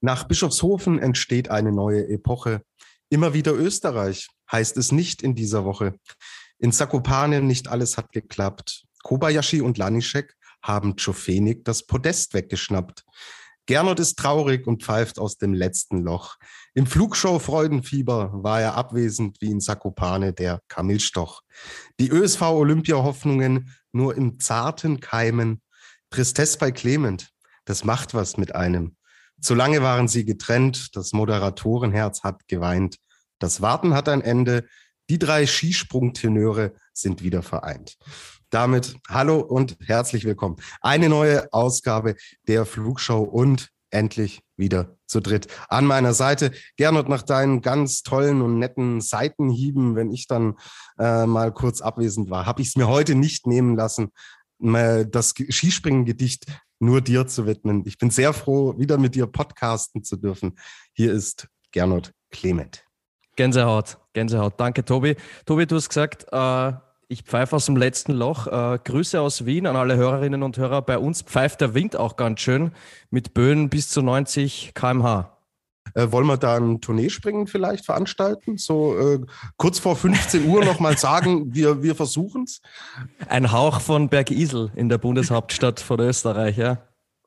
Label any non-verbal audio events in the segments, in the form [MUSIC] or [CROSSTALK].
Nach Bischofshofen entsteht eine neue Epoche. Immer wieder Österreich heißt es nicht in dieser Woche. In Zakopane nicht alles hat geklappt. Kobayashi und Lanischek haben Czofenik das Podest weggeschnappt. Gernot ist traurig und pfeift aus dem letzten Loch. Im Flugshow Freudenfieber war er abwesend wie in Zakopane der Kamilstoch. Die ÖSV Olympia Hoffnungen nur im zarten Keimen. Tristesse bei Clement, das macht was mit einem. Zu lange waren sie getrennt, das Moderatorenherz hat geweint. Das Warten hat ein Ende, die drei Skisprungtenöre sind wieder vereint. Damit hallo und herzlich willkommen. Eine neue Ausgabe der Flugshow und endlich wieder zu dritt. An meiner Seite, Gernot, nach deinen ganz tollen und netten Seitenhieben, wenn ich dann äh, mal kurz abwesend war, habe ich es mir heute nicht nehmen lassen, das Skispringen-Gedicht nur dir zu widmen. Ich bin sehr froh, wieder mit dir podcasten zu dürfen. Hier ist Gernot Clement. Gänsehaut, Gänsehaut. Danke, Tobi. Tobi, du hast gesagt, äh, ich pfeife aus dem letzten Loch. Äh, Grüße aus Wien an alle Hörerinnen und Hörer. Bei uns pfeift der Wind auch ganz schön mit Böen bis zu 90 km/h. Äh, wollen wir da ein Tourneespringen vielleicht veranstalten? So äh, kurz vor 15 Uhr nochmal sagen, [LAUGHS] wir, wir versuchen es. Ein Hauch von Bergisel in der Bundeshauptstadt von Österreich, ja.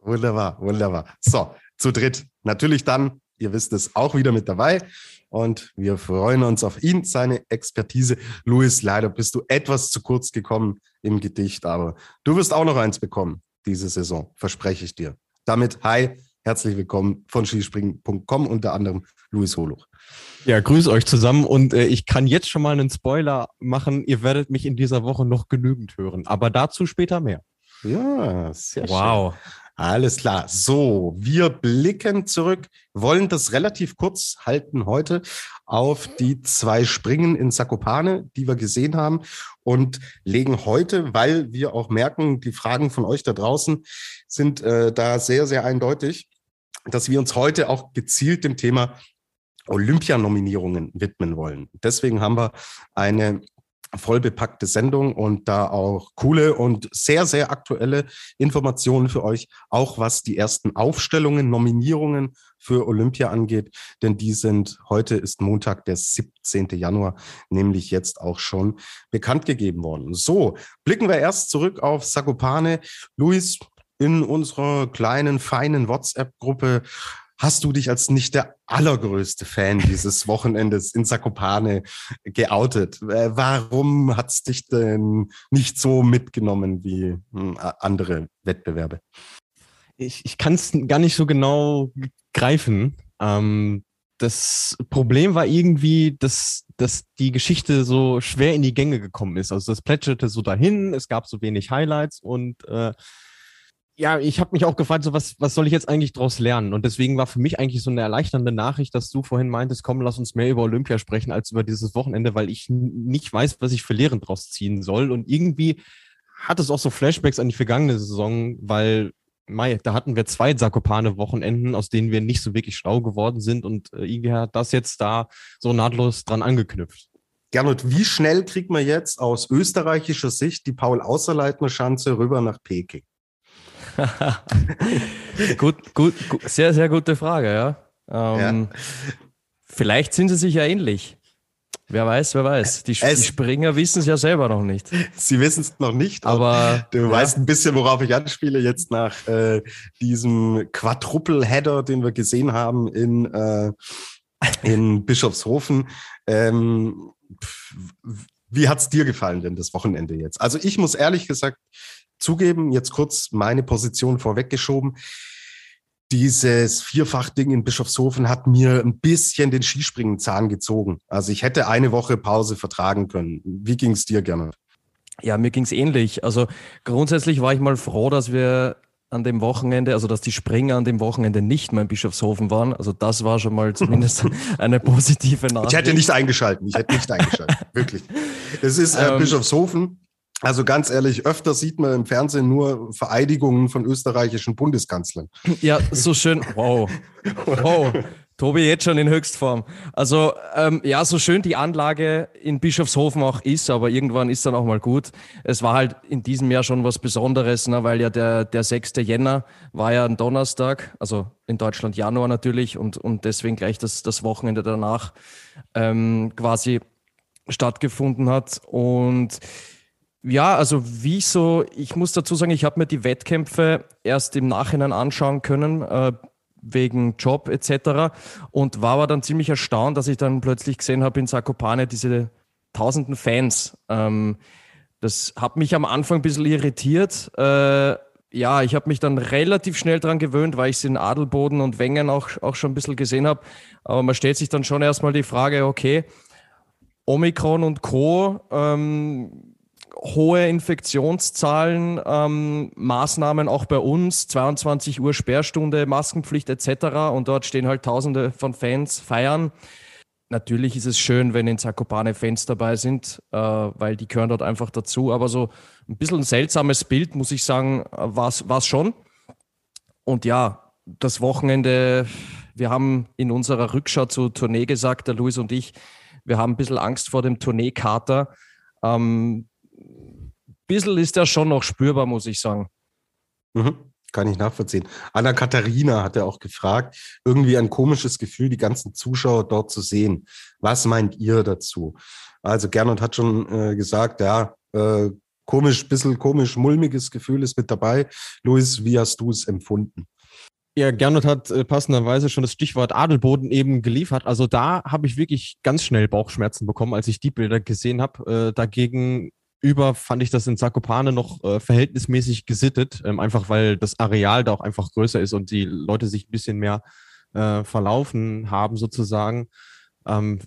Wunderbar, wunderbar. So, zu dritt. Natürlich dann, ihr wisst es, auch wieder mit dabei. Und wir freuen uns auf ihn, seine Expertise. Luis, leider bist du etwas zu kurz gekommen im Gedicht, aber du wirst auch noch eins bekommen diese Saison, verspreche ich dir. Damit, hi, Herzlich willkommen von skispringen.com, unter anderem Luis Holuch. Ja, grüß euch zusammen und äh, ich kann jetzt schon mal einen Spoiler machen. Ihr werdet mich in dieser Woche noch genügend hören, aber dazu später mehr. Ja, sehr wow. schön. Alles klar. So, wir blicken zurück, wollen das relativ kurz halten heute auf die zwei Springen in Zakopane, die wir gesehen haben und legen heute, weil wir auch merken, die Fragen von euch da draußen sind äh, da sehr, sehr eindeutig, dass wir uns heute auch gezielt dem Thema Olympianominierungen widmen wollen. Deswegen haben wir eine vollbepackte Sendung und da auch coole und sehr, sehr aktuelle Informationen für euch, auch was die ersten Aufstellungen, Nominierungen für Olympia angeht, denn die sind, heute ist Montag, der 17. Januar, nämlich jetzt auch schon bekannt gegeben worden. So, blicken wir erst zurück auf Sagopane. Luis, in unserer kleinen, feinen WhatsApp-Gruppe hast du dich als nicht der allergrößte Fan dieses Wochenendes in Zakopane geoutet. Äh, warum hat es dich denn nicht so mitgenommen wie hm, andere Wettbewerbe? Ich, ich kann es gar nicht so genau greifen. Ähm, das Problem war irgendwie, dass, dass die Geschichte so schwer in die Gänge gekommen ist. Also das plätscherte so dahin, es gab so wenig Highlights und äh, ja, ich habe mich auch gefragt, so was, was soll ich jetzt eigentlich daraus lernen? Und deswegen war für mich eigentlich so eine erleichternde Nachricht, dass du vorhin meintest, komm, lass uns mehr über Olympia sprechen als über dieses Wochenende, weil ich nicht weiß, was ich für Lehren draus ziehen soll. Und irgendwie hat es auch so Flashbacks an die vergangene Saison, weil Mai, da hatten wir zwei Zakopane-Wochenenden, aus denen wir nicht so wirklich schlau geworden sind und äh, irgendwie hat das jetzt da so nahtlos dran angeknüpft. Gernot, wie schnell kriegt man jetzt aus österreichischer Sicht die Paul-Außerleitner-Schanze rüber nach Peking? [LAUGHS] gut, gut, gut, sehr, sehr gute Frage, ja. Ähm, ja. Vielleicht sind sie sich ja ähnlich. Wer weiß, wer weiß. Die, die Springer wissen es ja selber noch nicht. Sie wissen es noch nicht, aber du ja. weißt ein bisschen, worauf ich anspiele jetzt nach äh, diesem Quadruple-Header, den wir gesehen haben in, äh, in Bischofshofen. Ähm, wie hat's dir gefallen denn das Wochenende jetzt? Also ich muss ehrlich gesagt zugeben, jetzt kurz meine Position vorweggeschoben. Dieses Vierfach-Ding in Bischofshofen hat mir ein bisschen den Skispringen Zahn gezogen. Also ich hätte eine Woche Pause vertragen können. Wie ging es dir, gerne? Ja, mir ging es ähnlich. Also grundsätzlich war ich mal froh, dass wir an dem Wochenende, also dass die Springer an dem Wochenende nicht mehr in Bischofshofen waren. Also das war schon mal [LAUGHS] zumindest eine positive Nachricht. Ich hätte nicht eingeschalten, ich hätte nicht eingeschalten, [LAUGHS] wirklich. Es ist äh, ähm, Bischofshofen. Also ganz ehrlich, öfter sieht man im Fernsehen nur Vereidigungen von österreichischen Bundeskanzlern. Ja, so schön. Wow. Wow. Tobi jetzt schon in Höchstform. Also ähm, ja, so schön die Anlage in Bischofshofen auch ist, aber irgendwann ist dann auch mal gut. Es war halt in diesem Jahr schon was Besonderes, ne, weil ja der, der 6. Jänner war ja ein Donnerstag, also in Deutschland Januar natürlich und, und deswegen gleich das, das Wochenende danach ähm, quasi stattgefunden hat. Und ja, also wie so, ich muss dazu sagen, ich habe mir die Wettkämpfe erst im Nachhinein anschauen können. Äh, wegen Job etc. Und war aber dann ziemlich erstaunt, dass ich dann plötzlich gesehen habe in Zakopane diese tausenden Fans. Ähm, das hat mich am Anfang ein bisschen irritiert. Äh, ja, ich habe mich dann relativ schnell daran gewöhnt, weil ich es in Adelboden und Wengen auch, auch schon ein bisschen gesehen habe. Aber man stellt sich dann schon erstmal die Frage, okay, Omikron und Co. Ähm, hohe Infektionszahlen, ähm, Maßnahmen auch bei uns, 22 Uhr Sperrstunde, Maskenpflicht etc. Und dort stehen halt Tausende von Fans feiern. Natürlich ist es schön, wenn in Zakopane Fans dabei sind, äh, weil die gehören dort einfach dazu. Aber so ein bisschen ein seltsames Bild, muss ich sagen, war es schon. Und ja, das Wochenende, wir haben in unserer Rückschau zur Tournee gesagt, der Luis und ich, wir haben ein bisschen Angst vor dem Tourneekater. Ähm, bisschen ist der schon noch spürbar, muss ich sagen. Mhm. Kann ich nachvollziehen. Anna Katharina hat ja auch gefragt, irgendwie ein komisches Gefühl, die ganzen Zuschauer dort zu sehen. Was meint ihr dazu? Also Gernot hat schon äh, gesagt, ja, äh, komisch, bisschen komisch, mulmiges Gefühl ist mit dabei. Luis, wie hast du es empfunden? Ja, Gernot hat äh, passenderweise schon das Stichwort Adelboden eben geliefert. Also da habe ich wirklich ganz schnell Bauchschmerzen bekommen, als ich die Bilder gesehen habe. Äh, dagegen über fand ich das in Zakopane noch äh, verhältnismäßig gesittet, ähm, einfach weil das Areal da auch einfach größer ist und die Leute sich ein bisschen mehr äh, verlaufen haben sozusagen. Ähm,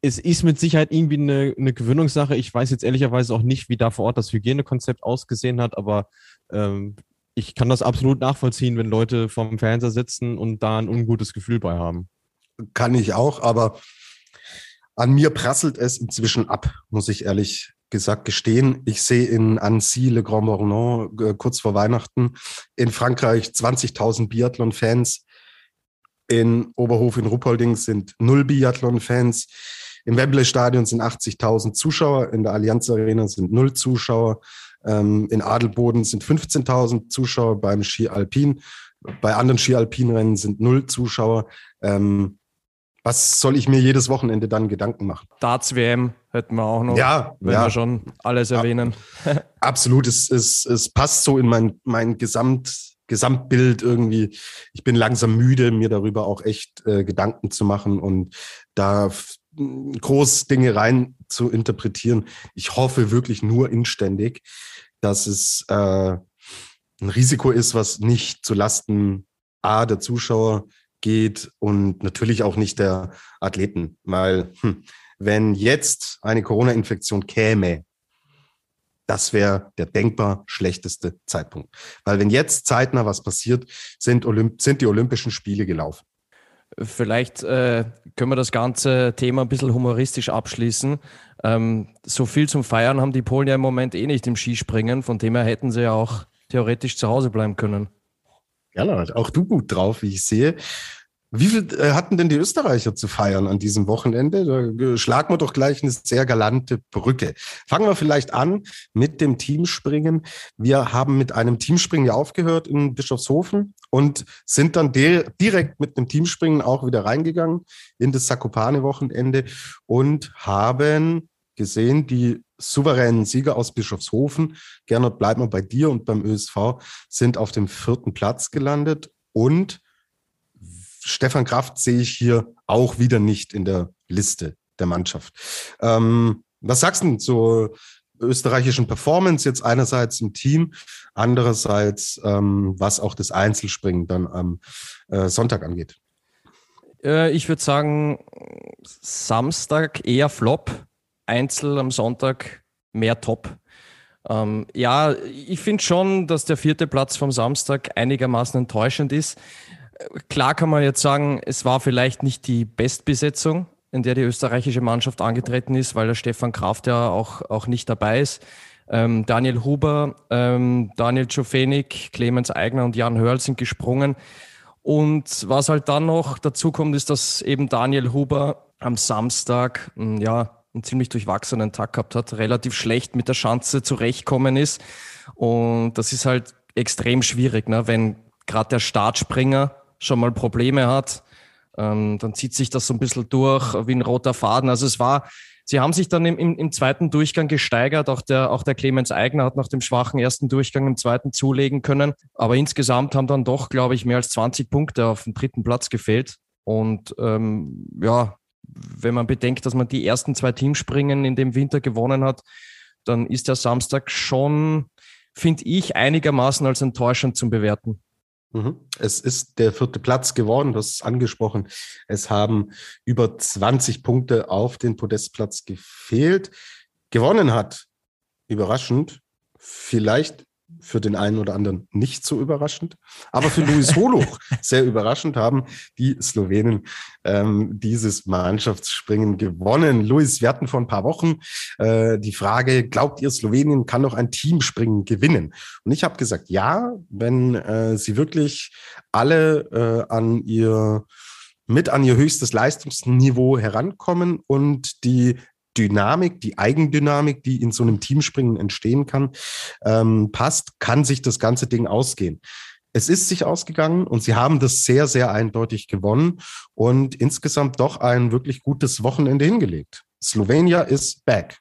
es ist mit Sicherheit irgendwie eine, eine Gewöhnungssache. Ich weiß jetzt ehrlicherweise auch nicht, wie da vor Ort das Hygienekonzept ausgesehen hat, aber ähm, ich kann das absolut nachvollziehen, wenn Leute vorm Fernseher sitzen und da ein ungutes Gefühl bei haben. Kann ich auch, aber an mir prasselt es inzwischen ab, muss ich ehrlich gesagt gestehen. Ich sehe in Annecy, Le Grand Bornand, äh, kurz vor Weihnachten, in Frankreich 20.000 Biathlon-Fans. In Oberhof in Ruppolding sind null Biathlon-Fans. Im Wembley-Stadion sind 80.000 Zuschauer. In der Allianz Arena sind null Zuschauer. Ähm, in Adelboden sind 15.000 Zuschauer beim Ski Alpin. Bei anderen Ski Alpin-Rennen sind null Zuschauer. Ähm, was soll ich mir jedes Wochenende dann Gedanken machen? Darts WM hätten wir auch noch, ja, wenn ja. wir schon alles erwähnen. [LAUGHS] Absolut, es, es, es passt so in mein, mein Gesamt, Gesamtbild irgendwie. Ich bin langsam müde, mir darüber auch echt äh, Gedanken zu machen und da groß Dinge rein zu interpretieren. Ich hoffe wirklich nur inständig, dass es äh, ein Risiko ist, was nicht zu Lasten A der Zuschauer geht und natürlich auch nicht der Athleten, weil hm, wenn jetzt eine Corona-Infektion käme, das wäre der denkbar schlechteste Zeitpunkt. Weil wenn jetzt zeitnah was passiert, sind, Olymp sind die Olympischen Spiele gelaufen. Vielleicht äh, können wir das ganze Thema ein bisschen humoristisch abschließen. Ähm, so viel zum Feiern haben die Polen ja im Moment eh nicht im Skispringen, von dem her hätten sie ja auch theoretisch zu Hause bleiben können. Ja, auch du gut drauf, wie ich sehe. Wie viel äh, hatten denn die Österreicher zu feiern an diesem Wochenende? Da schlagen wir doch gleich eine sehr galante Brücke. Fangen wir vielleicht an mit dem Teamspringen. Wir haben mit einem Teamspringen ja aufgehört in Bischofshofen und sind dann direkt mit dem Teamspringen auch wieder reingegangen in das Sakopane-Wochenende und haben gesehen, die souveränen Sieger aus Bischofshofen, Gernot, bleib mal bei dir und beim ÖSV, sind auf dem vierten Platz gelandet und Stefan Kraft sehe ich hier auch wieder nicht in der Liste der Mannschaft. Ähm, was sagst du zur österreichischen Performance jetzt einerseits im Team, andererseits ähm, was auch das Einzelspringen dann am äh, Sonntag angeht? Äh, ich würde sagen, Samstag eher Flop, Einzel am Sonntag mehr Top. Ähm, ja, ich finde schon, dass der vierte Platz vom Samstag einigermaßen enttäuschend ist. Klar kann man jetzt sagen, es war vielleicht nicht die Bestbesetzung, in der die österreichische Mannschaft angetreten ist, weil der Stefan Kraft ja auch, auch nicht dabei ist. Ähm, Daniel Huber, ähm, Daniel Czofenik, Clemens Eigner und Jan Hörl sind gesprungen. Und was halt dann noch dazu kommt, ist, dass eben Daniel Huber am Samstag, ja, einen ziemlich durchwachsenen Tag gehabt hat, relativ schlecht mit der Schanze zurechtkommen ist. Und das ist halt extrem schwierig, ne? wenn gerade der Startspringer schon mal Probleme hat, ähm, dann zieht sich das so ein bisschen durch wie ein roter Faden. Also es war, sie haben sich dann im, im, im zweiten Durchgang gesteigert. Auch der, auch der Clemens Eigner hat nach dem schwachen ersten Durchgang im zweiten zulegen können. Aber insgesamt haben dann doch, glaube ich, mehr als 20 Punkte auf dem dritten Platz gefehlt. Und ähm, ja, wenn man bedenkt, dass man die ersten zwei Teamspringen in dem Winter gewonnen hat, dann ist der Samstag schon, finde ich, einigermaßen als enttäuschend zum Bewerten. Mhm. Es ist der vierte Platz geworden, das ist angesprochen. Es haben über 20 Punkte auf den Podestplatz gefehlt. Gewonnen hat, überraschend, vielleicht für den einen oder anderen nicht so überraschend. Aber für Luis [LAUGHS] Holuch sehr überraschend haben die Slowenen ähm, dieses Mannschaftsspringen gewonnen. Luis, wir hatten vor ein paar Wochen äh, die Frage, glaubt ihr, Slowenien kann noch ein Teamspringen gewinnen? Und ich habe gesagt, ja, wenn äh, sie wirklich alle äh, an ihr mit an ihr höchstes Leistungsniveau herankommen und die Dynamik, die Eigendynamik, die in so einem Teamspringen entstehen kann, ähm, passt, kann sich das ganze Ding ausgehen. Es ist sich ausgegangen und sie haben das sehr, sehr eindeutig gewonnen und insgesamt doch ein wirklich gutes Wochenende hingelegt. Slovenia ist back.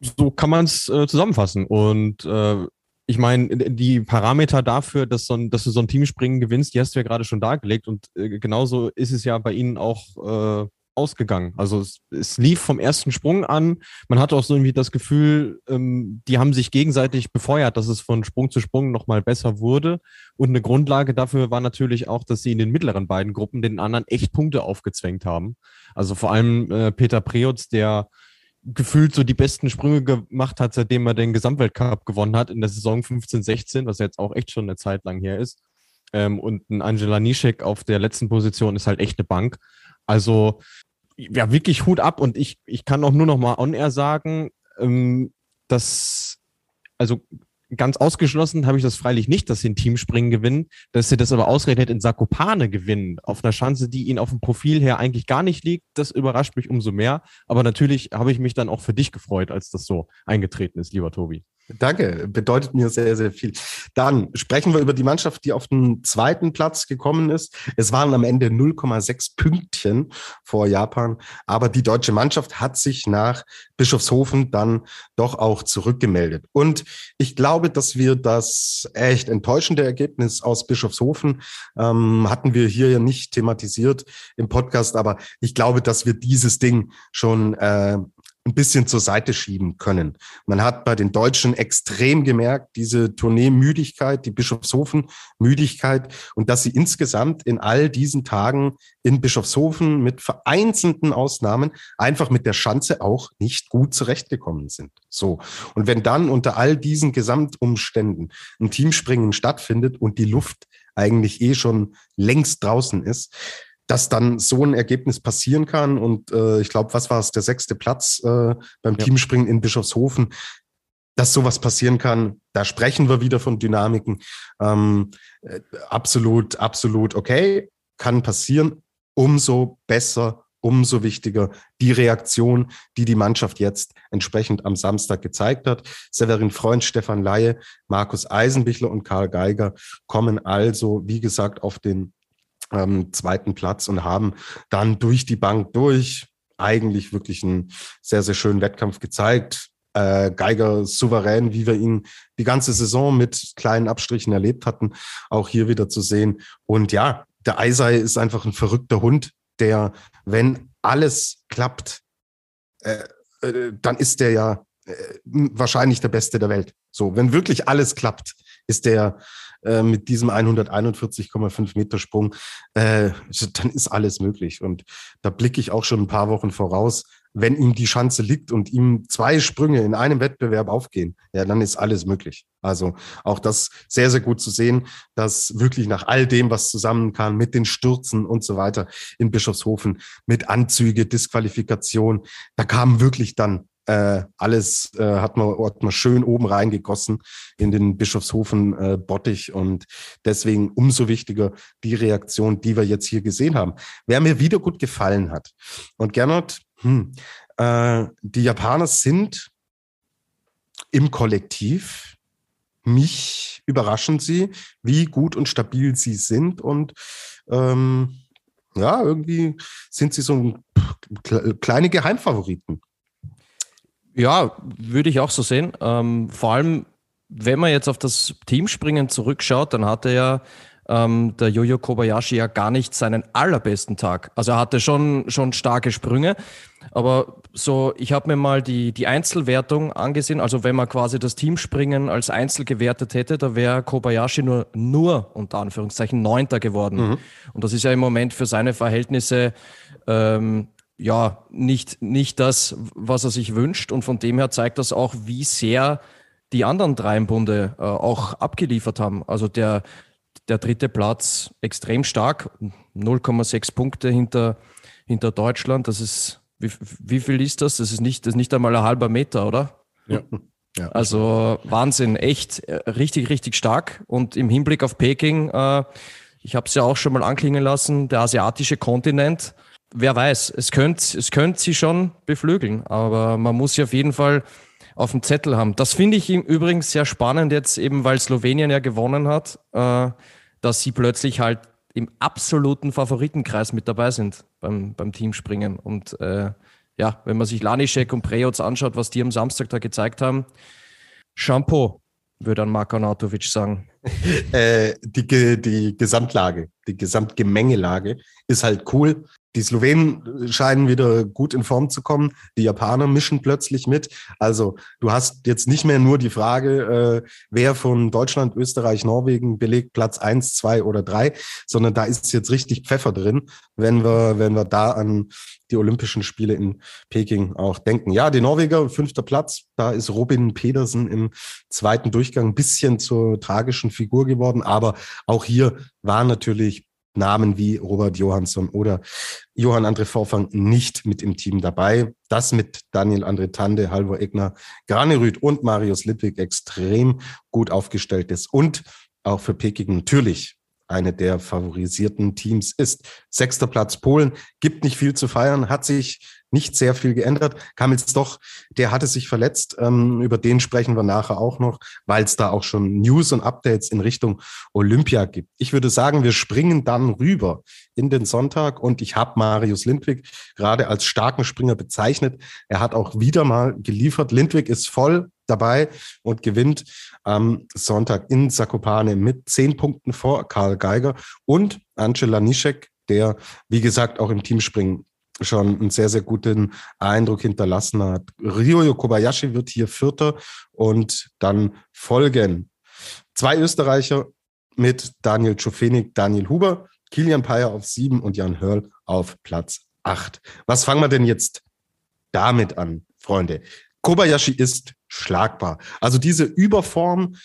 So kann man es äh, zusammenfassen. Und äh, ich meine, die Parameter dafür, dass, so ein, dass du so ein Teamspringen gewinnst, die hast du ja gerade schon dargelegt. Und äh, genauso ist es ja bei ihnen auch äh, ausgegangen. Also es, es, lief vom ersten Sprung an. Man hatte auch so irgendwie das Gefühl, ähm, die haben sich gegenseitig befeuert, dass es von Sprung zu Sprung nochmal besser wurde. Und eine Grundlage dafür war natürlich auch, dass sie in den mittleren beiden Gruppen den anderen echt Punkte aufgezwängt haben. Also vor allem äh, Peter Preutz, der gefühlt so die besten Sprünge gemacht hat, seitdem er den Gesamtweltcup gewonnen hat in der Saison 15-16, was jetzt auch echt schon eine Zeit lang her ist. Ähm, und ein Angela Nischek auf der letzten Position ist halt echt eine Bank. Also ja, wirklich Hut ab und ich, ich kann auch nur noch mal on air sagen, ähm, dass, also ganz ausgeschlossen habe ich das freilich nicht, dass sie ein Teamspringen gewinnen, dass sie das aber ausgerechnet in Sakopane gewinnen, auf einer Chance, die ihnen auf dem Profil her eigentlich gar nicht liegt, das überrascht mich umso mehr. Aber natürlich habe ich mich dann auch für dich gefreut, als das so eingetreten ist, lieber Tobi. Danke, bedeutet mir sehr, sehr viel. Dann sprechen wir über die Mannschaft, die auf den zweiten Platz gekommen ist. Es waren am Ende 0,6 Pünktchen vor Japan, aber die deutsche Mannschaft hat sich nach Bischofshofen dann doch auch zurückgemeldet. Und ich glaube, dass wir das echt enttäuschende Ergebnis aus Bischofshofen ähm, hatten wir hier ja nicht thematisiert im Podcast, aber ich glaube, dass wir dieses Ding schon äh, ein bisschen zur Seite schieben können. Man hat bei den Deutschen extrem gemerkt, diese Tournee-Müdigkeit, die Bischofshofen-Müdigkeit und dass sie insgesamt in all diesen Tagen in Bischofshofen mit vereinzelten Ausnahmen einfach mit der Schanze auch nicht gut zurechtgekommen sind. So. Und wenn dann unter all diesen Gesamtumständen ein Teamspringen stattfindet und die Luft eigentlich eh schon längst draußen ist, dass dann so ein Ergebnis passieren kann. Und äh, ich glaube, was war es, der sechste Platz äh, beim ja. Teamspringen in Bischofshofen, dass sowas passieren kann. Da sprechen wir wieder von Dynamiken. Ähm, äh, absolut, absolut okay, kann passieren. Umso besser, umso wichtiger die Reaktion, die die Mannschaft jetzt entsprechend am Samstag gezeigt hat. Severin Freund, Stefan Laie, Markus Eisenbichler und Karl Geiger kommen also, wie gesagt, auf den ähm, zweiten Platz und haben dann durch die Bank durch eigentlich wirklich einen sehr, sehr schönen Wettkampf gezeigt. Äh, Geiger souverän, wie wir ihn die ganze Saison mit kleinen Abstrichen erlebt hatten, auch hier wieder zu sehen. Und ja, der Eisei ist einfach ein verrückter Hund, der, wenn alles klappt, äh, äh, dann ist der ja äh, wahrscheinlich der Beste der Welt. So, wenn wirklich alles klappt, ist der äh, mit diesem 141,5 Meter Sprung, äh, dann ist alles möglich. Und da blicke ich auch schon ein paar Wochen voraus. wenn ihm die Chance liegt und ihm zwei Sprünge in einem Wettbewerb aufgehen, ja, dann ist alles möglich. Also auch das sehr, sehr gut zu sehen, dass wirklich nach all dem, was zusammen kann, mit den Stürzen und so weiter in Bischofshofen, mit Anzüge, Disqualifikation, da kam wirklich dann äh, alles äh, hat, man, hat man schön oben reingegossen in den Bischofshofen äh, Bottich und deswegen umso wichtiger die Reaktion, die wir jetzt hier gesehen haben. Wer mir wieder gut gefallen hat und Gernot, hm, äh, die Japaner sind im Kollektiv. Mich überraschen sie, wie gut und stabil sie sind und ähm, ja, irgendwie sind sie so kleine Geheimfavoriten. Ja, würde ich auch so sehen. Ähm, vor allem, wenn man jetzt auf das Teamspringen zurückschaut, dann hatte ja ähm, der Jojo Kobayashi ja gar nicht seinen allerbesten Tag. Also er hatte schon, schon starke Sprünge, aber so, ich habe mir mal die, die Einzelwertung angesehen. Also wenn man quasi das Teamspringen als Einzel gewertet hätte, da wäre Kobayashi nur, nur unter Anführungszeichen Neunter geworden. Mhm. Und das ist ja im Moment für seine Verhältnisse ähm, ja, nicht, nicht das, was er sich wünscht. Und von dem her zeigt das auch, wie sehr die anderen drei im Bunde äh, auch abgeliefert haben. Also der, der dritte Platz extrem stark, 0,6 Punkte hinter, hinter Deutschland. Das ist, wie, wie viel ist das? Das ist nicht, das ist nicht einmal ein halber Meter, oder? Ja. ja. Also Wahnsinn, echt äh, richtig, richtig stark. Und im Hinblick auf Peking, äh, ich habe es ja auch schon mal anklingen lassen, der asiatische Kontinent wer weiß, es könnte es könnt sie schon beflügeln, aber man muss sie auf jeden Fall auf dem Zettel haben. Das finde ich übrigens sehr spannend jetzt eben, weil Slowenien ja gewonnen hat, äh, dass sie plötzlich halt im absoluten Favoritenkreis mit dabei sind beim, beim Teamspringen. Und äh, ja, wenn man sich Lanischek und Prejoc anschaut, was die am Samstag da gezeigt haben, Shampoo, würde an Marko Nautovic sagen. [LAUGHS] äh, die, die Gesamtlage, die Gesamtgemengelage ist halt cool. Die Slowenen scheinen wieder gut in Form zu kommen. Die Japaner mischen plötzlich mit. Also du hast jetzt nicht mehr nur die Frage, äh, wer von Deutschland, Österreich, Norwegen belegt Platz eins, zwei oder drei, sondern da ist jetzt richtig Pfeffer drin, wenn wir, wenn wir da an die Olympischen Spiele in Peking auch denken. Ja, die Norweger, fünfter Platz. Da ist Robin Pedersen im zweiten Durchgang ein bisschen zur tragischen Figur geworden. Aber auch hier war natürlich Namen wie Robert Johansson oder Johann André Vorfang nicht mit im Team dabei. Das mit Daniel André Tande, Halvor Egner, Granerüth und Marius Lidwig extrem gut aufgestellt ist und auch für Peking natürlich eine der favorisierten Teams ist. Sechster Platz Polen, gibt nicht viel zu feiern, hat sich nicht sehr viel geändert. Kam jetzt doch, der hatte sich verletzt. Ähm, über den sprechen wir nachher auch noch, weil es da auch schon News und Updates in Richtung Olympia gibt. Ich würde sagen, wir springen dann rüber in den Sonntag und ich habe Marius Lindwig gerade als starken Springer bezeichnet. Er hat auch wieder mal geliefert. Lindwig ist voll dabei und gewinnt am Sonntag in Zakopane mit zehn Punkten vor Karl Geiger und Angela Nischek, der, wie gesagt, auch im Teamspringen schon einen sehr, sehr guten Eindruck hinterlassen hat. Ryoyo Kobayashi wird hier Vierter und dann folgen zwei Österreicher mit Daniel Czofenik, Daniel Huber, Kilian Payer auf sieben und Jan Hörl auf Platz acht. Was fangen wir denn jetzt damit an, Freunde? Kobayashi ist schlagbar. Also diese Überform,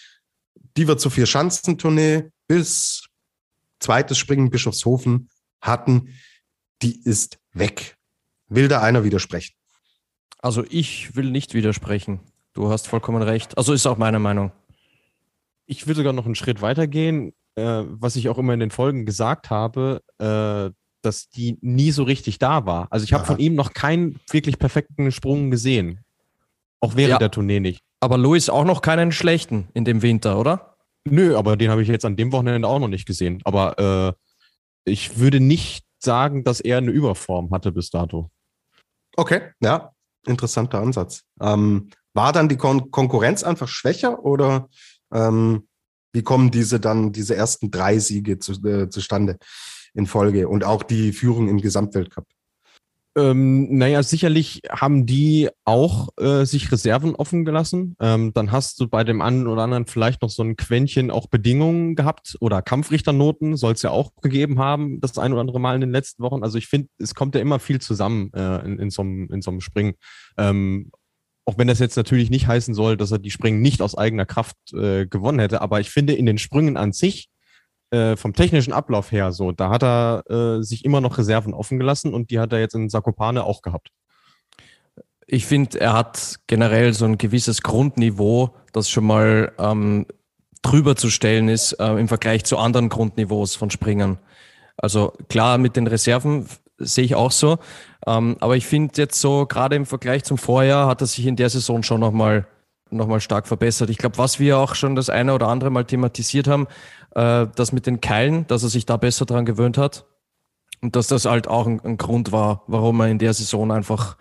die wir zur Vier-Schanzentournee bis zweites Springen Bischofshofen hatten, die ist weg. Will da einer widersprechen? Also ich will nicht widersprechen. Du hast vollkommen recht. Also ist auch meine Meinung. Ich will sogar noch einen Schritt weiter gehen, äh, was ich auch immer in den Folgen gesagt habe, äh, dass die nie so richtig da war. Also ich habe von ihm noch keinen wirklich perfekten Sprung gesehen. Auch während ja. der Tournee nicht. Aber Louis auch noch keinen schlechten in dem Winter, oder? Nö, aber den habe ich jetzt an dem Wochenende auch noch nicht gesehen. Aber äh, ich würde nicht sagen, dass er eine Überform hatte bis dato. Okay, ja, interessanter Ansatz. Ähm, war dann die Kon Konkurrenz einfach schwächer oder ähm, wie kommen diese dann, diese ersten drei Siege zu, äh, zustande in Folge und auch die Führung im Gesamtweltcup? Ähm, naja, sicherlich haben die auch äh, sich Reserven offen gelassen. Ähm, dann hast du bei dem einen oder anderen vielleicht noch so ein Quäntchen auch Bedingungen gehabt oder Kampfrichternoten soll es ja auch gegeben haben, das ein oder andere Mal in den letzten Wochen. Also ich finde, es kommt ja immer viel zusammen äh, in, in, so einem, Springen. Ähm, auch wenn das jetzt natürlich nicht heißen soll, dass er die Springen nicht aus eigener Kraft äh, gewonnen hätte, aber ich finde in den Sprüngen an sich äh, vom technischen Ablauf her so, da hat er äh, sich immer noch Reserven offen gelassen und die hat er jetzt in Sakopane auch gehabt. Ich finde, er hat generell so ein gewisses Grundniveau, das schon mal ähm, drüber zu stellen ist äh, im Vergleich zu anderen Grundniveaus von Springern. Also klar, mit den Reserven sehe ich auch so. Ähm, aber ich finde jetzt so, gerade im Vergleich zum Vorjahr, hat er sich in der Saison schon nochmal noch mal stark verbessert. Ich glaube, was wir auch schon das eine oder andere Mal thematisiert haben, äh, das mit den Keilen, dass er sich da besser dran gewöhnt hat. Und dass das halt auch ein, ein Grund war, warum er in der Saison einfach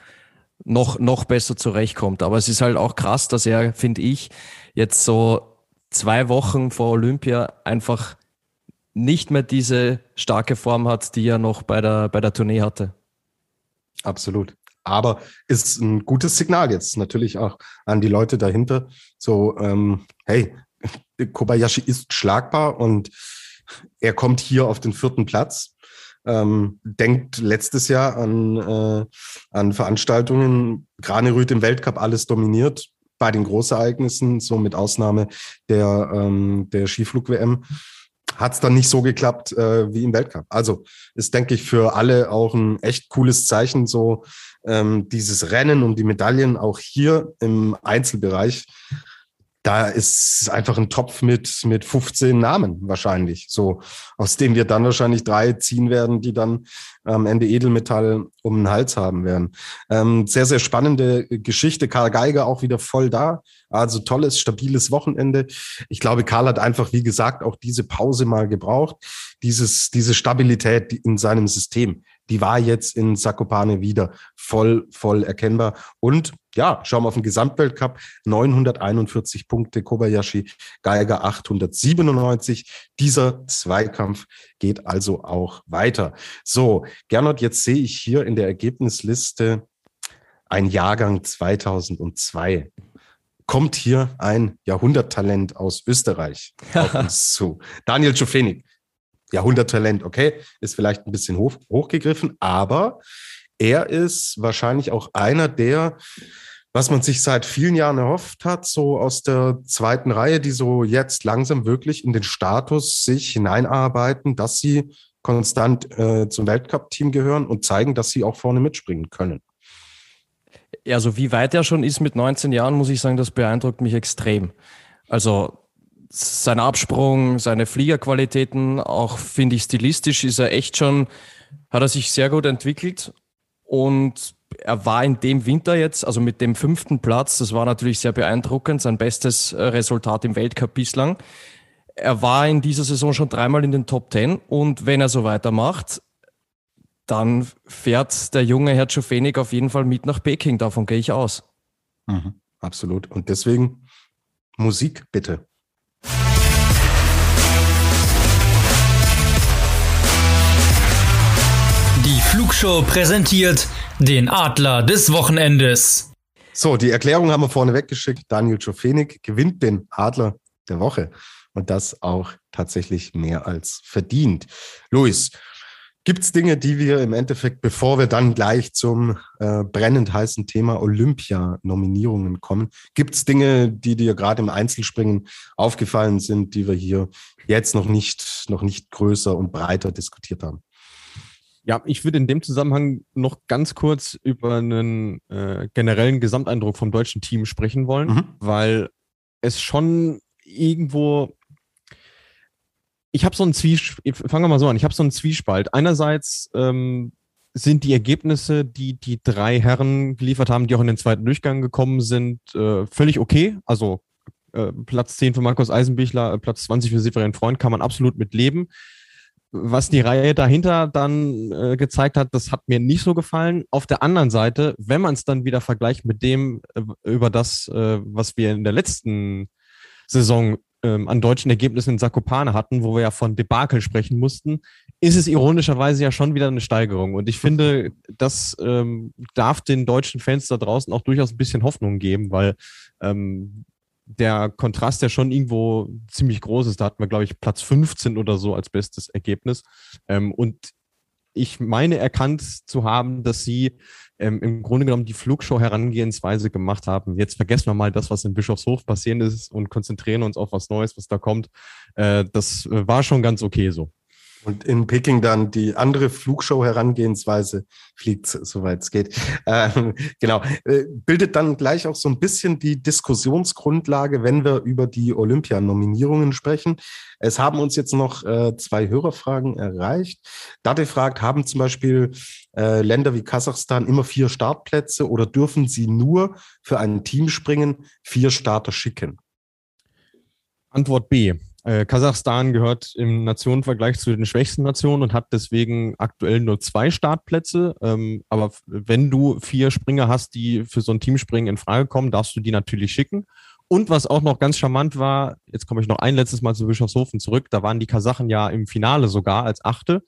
noch, noch besser zurechtkommt. Aber es ist halt auch krass, dass er, finde ich, jetzt so zwei Wochen vor Olympia einfach nicht mehr diese starke Form hat, die er noch bei der, bei der Tournee hatte. Absolut. Aber ist ein gutes Signal jetzt natürlich auch an die Leute dahinter. So, ähm, hey, Kobayashi ist schlagbar und er kommt hier auf den vierten Platz. Ähm, denkt letztes Jahr an, äh, an Veranstaltungen, Granerüth im Weltcup alles dominiert bei den Großereignissen, so mit Ausnahme der, ähm, der Skiflug-WM hat es dann nicht so geklappt äh, wie im Weltcup. Also ist, denke ich, für alle auch ein echt cooles Zeichen, so ähm, dieses Rennen um die Medaillen auch hier im Einzelbereich da ist einfach ein Topf mit, mit 15 Namen wahrscheinlich, so aus dem wir dann wahrscheinlich drei ziehen werden, die dann am Ende Edelmetall um den Hals haben werden. Ähm, sehr, sehr spannende Geschichte. Karl Geiger auch wieder voll da. Also tolles, stabiles Wochenende. Ich glaube, Karl hat einfach, wie gesagt, auch diese Pause mal gebraucht. Dieses, diese Stabilität in seinem System, die war jetzt in Sakopane wieder voll, voll erkennbar. Und ja, schauen wir auf den Gesamtweltcup. 941 Punkte, Kobayashi, Geiger 897. Dieser Zweikampf geht also auch weiter. So, Gernot, jetzt sehe ich hier in der Ergebnisliste ein Jahrgang 2002 kommt hier ein Jahrhunderttalent aus Österreich auf [LAUGHS] uns zu. Daniel Schofenig. Jahrhunderttalent, okay, ist vielleicht ein bisschen hoch, hochgegriffen, aber er ist wahrscheinlich auch einer der, was man sich seit vielen Jahren erhofft hat, so aus der zweiten Reihe, die so jetzt langsam wirklich in den Status sich hineinarbeiten, dass sie konstant äh, zum Weltcup-Team gehören und zeigen, dass sie auch vorne mitspringen können. Ja, also wie weit er schon ist mit 19 Jahren, muss ich sagen, das beeindruckt mich extrem. Also sein Absprung, seine Fliegerqualitäten, auch finde ich stilistisch ist er echt schon, hat er sich sehr gut entwickelt und er war in dem Winter jetzt, also mit dem fünften Platz, das war natürlich sehr beeindruckend, sein bestes äh, Resultat im Weltcup bislang. Er war in dieser Saison schon dreimal in den Top Ten und wenn er so weitermacht, dann fährt der junge Herr Czofenik auf jeden Fall mit nach Peking. Davon gehe ich aus. Mhm, absolut. Und deswegen Musik bitte. Flugshow präsentiert den Adler des Wochenendes. So, die Erklärung haben wir vorne weggeschickt. Daniel Czofenik gewinnt den Adler der Woche. Und das auch tatsächlich mehr als verdient. Luis, Gibt es Dinge, die wir im Endeffekt, bevor wir dann gleich zum äh, brennend heißen Thema Olympia-Nominierungen kommen, gibt es Dinge, die dir gerade im Einzelspringen aufgefallen sind, die wir hier jetzt noch nicht, noch nicht größer und breiter diskutiert haben? Ja, ich würde in dem Zusammenhang noch ganz kurz über einen äh, generellen Gesamteindruck vom deutschen Team sprechen wollen, mhm. weil es schon irgendwo ich habe so einen Zwiespalt, fangen wir mal so an, ich habe so einen Zwiespalt. Einerseits ähm, sind die Ergebnisse, die die drei Herren geliefert haben, die auch in den zweiten Durchgang gekommen sind, äh, völlig okay. Also äh, Platz 10 für Markus Eisenbichler, äh, Platz 20 für Severin Freund kann man absolut mit leben. Was die Reihe dahinter dann äh, gezeigt hat, das hat mir nicht so gefallen. Auf der anderen Seite, wenn man es dann wieder vergleicht mit dem, äh, über das, äh, was wir in der letzten Saison ähm, an deutschen Ergebnissen in Sakopane hatten, wo wir ja von Debakel sprechen mussten, ist es ironischerweise ja schon wieder eine Steigerung. Und ich finde, das ähm, darf den deutschen Fans da draußen auch durchaus ein bisschen Hoffnung geben, weil ähm, der Kontrast ja schon irgendwo ziemlich groß ist. Da hatten wir, glaube ich, Platz 15 oder so als bestes Ergebnis. Ähm, und ich meine erkannt zu haben, dass sie ähm, im Grunde genommen die Flugshow-Herangehensweise gemacht haben. Jetzt vergessen wir mal das, was in Bischofshof passiert ist und konzentrieren uns auf was Neues, was da kommt. Äh, das war schon ganz okay so. Und in Peking dann die andere Flugshow-Herangehensweise fliegt, soweit es geht. [LAUGHS] Ähm, genau. Äh, bildet dann gleich auch so ein bisschen die Diskussionsgrundlage, wenn wir über die Olympianominierungen sprechen. Es haben uns jetzt noch äh, zwei Hörerfragen erreicht. Date fragt, haben zum Beispiel äh, Länder wie Kasachstan immer vier Startplätze oder dürfen sie nur für ein Team springen, vier Starter schicken? Antwort B. Äh, Kasachstan gehört im Nationenvergleich zu den schwächsten Nationen und hat deswegen aktuell nur zwei Startplätze. Ähm, aber wenn du vier Springer hast, die für so ein Teamspringen in Frage kommen, darfst du die natürlich schicken. Und was auch noch ganz charmant war, jetzt komme ich noch ein letztes Mal zu Bischofshofen zurück, da waren die Kasachen ja im Finale sogar als Achte.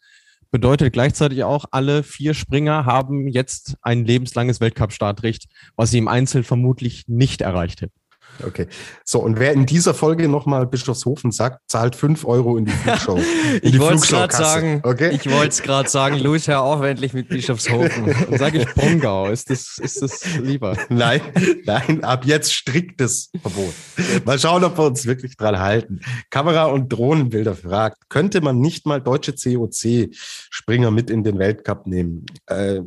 Bedeutet gleichzeitig auch, alle vier Springer haben jetzt ein lebenslanges Weltcup-Startrecht, was sie im Einzel vermutlich nicht erreicht hätten. Okay. So, und wer in dieser Folge nochmal Bischofshofen sagt, zahlt fünf Euro in die [LAUGHS] Flugshow. In ich wollte es gerade sagen. Okay? Ich wollte es gerade sagen, Luis, hör auf endlich mit Bischofshofen. Dann sage ich Bongau. Ist das, ist das lieber? [LAUGHS] Nein, nein, ab jetzt striktes Verbot. Mal schauen, ob wir uns wirklich dran halten. Kamera- und Drohnenbilder fragt, könnte man nicht mal deutsche COC-Springer mit in den Weltcup nehmen? Äh,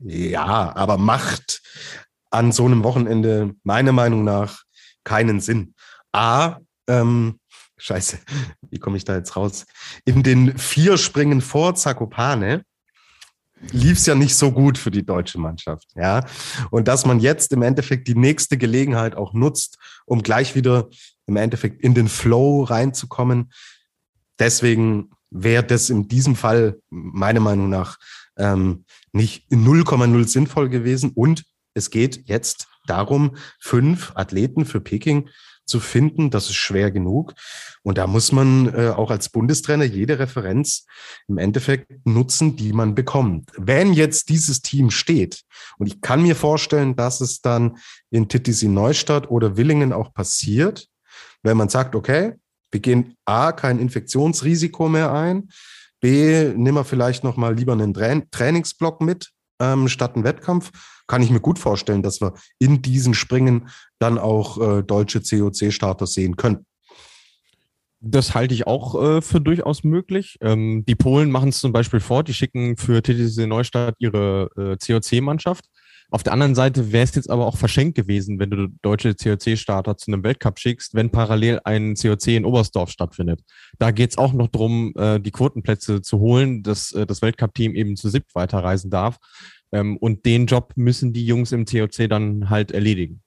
ja, aber macht an so einem Wochenende meiner Meinung nach keinen Sinn. A, ähm, scheiße, [LAUGHS] wie komme ich da jetzt raus? In den vier Springen vor Zakopane lief es ja nicht so gut für die deutsche Mannschaft, ja. Und dass man jetzt im Endeffekt die nächste Gelegenheit auch nutzt, um gleich wieder im Endeffekt in den Flow reinzukommen. Deswegen wäre das in diesem Fall meiner Meinung nach ähm, nicht 0,0 sinnvoll gewesen. Und es geht jetzt darum, fünf Athleten für Peking zu finden. Das ist schwer genug. Und da muss man äh, auch als Bundestrainer jede Referenz im Endeffekt nutzen, die man bekommt. Wenn jetzt dieses Team steht, und ich kann mir vorstellen, dass es dann in Titisee Neustadt oder Willingen auch passiert, wenn man sagt, okay, wir gehen A, kein Infektionsrisiko mehr ein, B, nimm wir vielleicht noch mal lieber einen Tra Trainingsblock mit ähm, statt einen Wettkampf kann ich mir gut vorstellen, dass wir in diesen Springen dann auch äh, deutsche COC-Starter sehen können. Das halte ich auch äh, für durchaus möglich. Ähm, die Polen machen es zum Beispiel vor, die schicken für TTC Neustadt ihre äh, COC-Mannschaft. Auf der anderen Seite wäre es jetzt aber auch verschenkt gewesen, wenn du deutsche COC-Starter zu einem Weltcup schickst, wenn parallel ein COC in Oberstdorf stattfindet. Da geht es auch noch darum, äh, die Quotenplätze zu holen, dass äh, das Weltcup-Team eben zu SIP weiterreisen darf. Ähm, und den Job müssen die Jungs im TOC dann halt erledigen.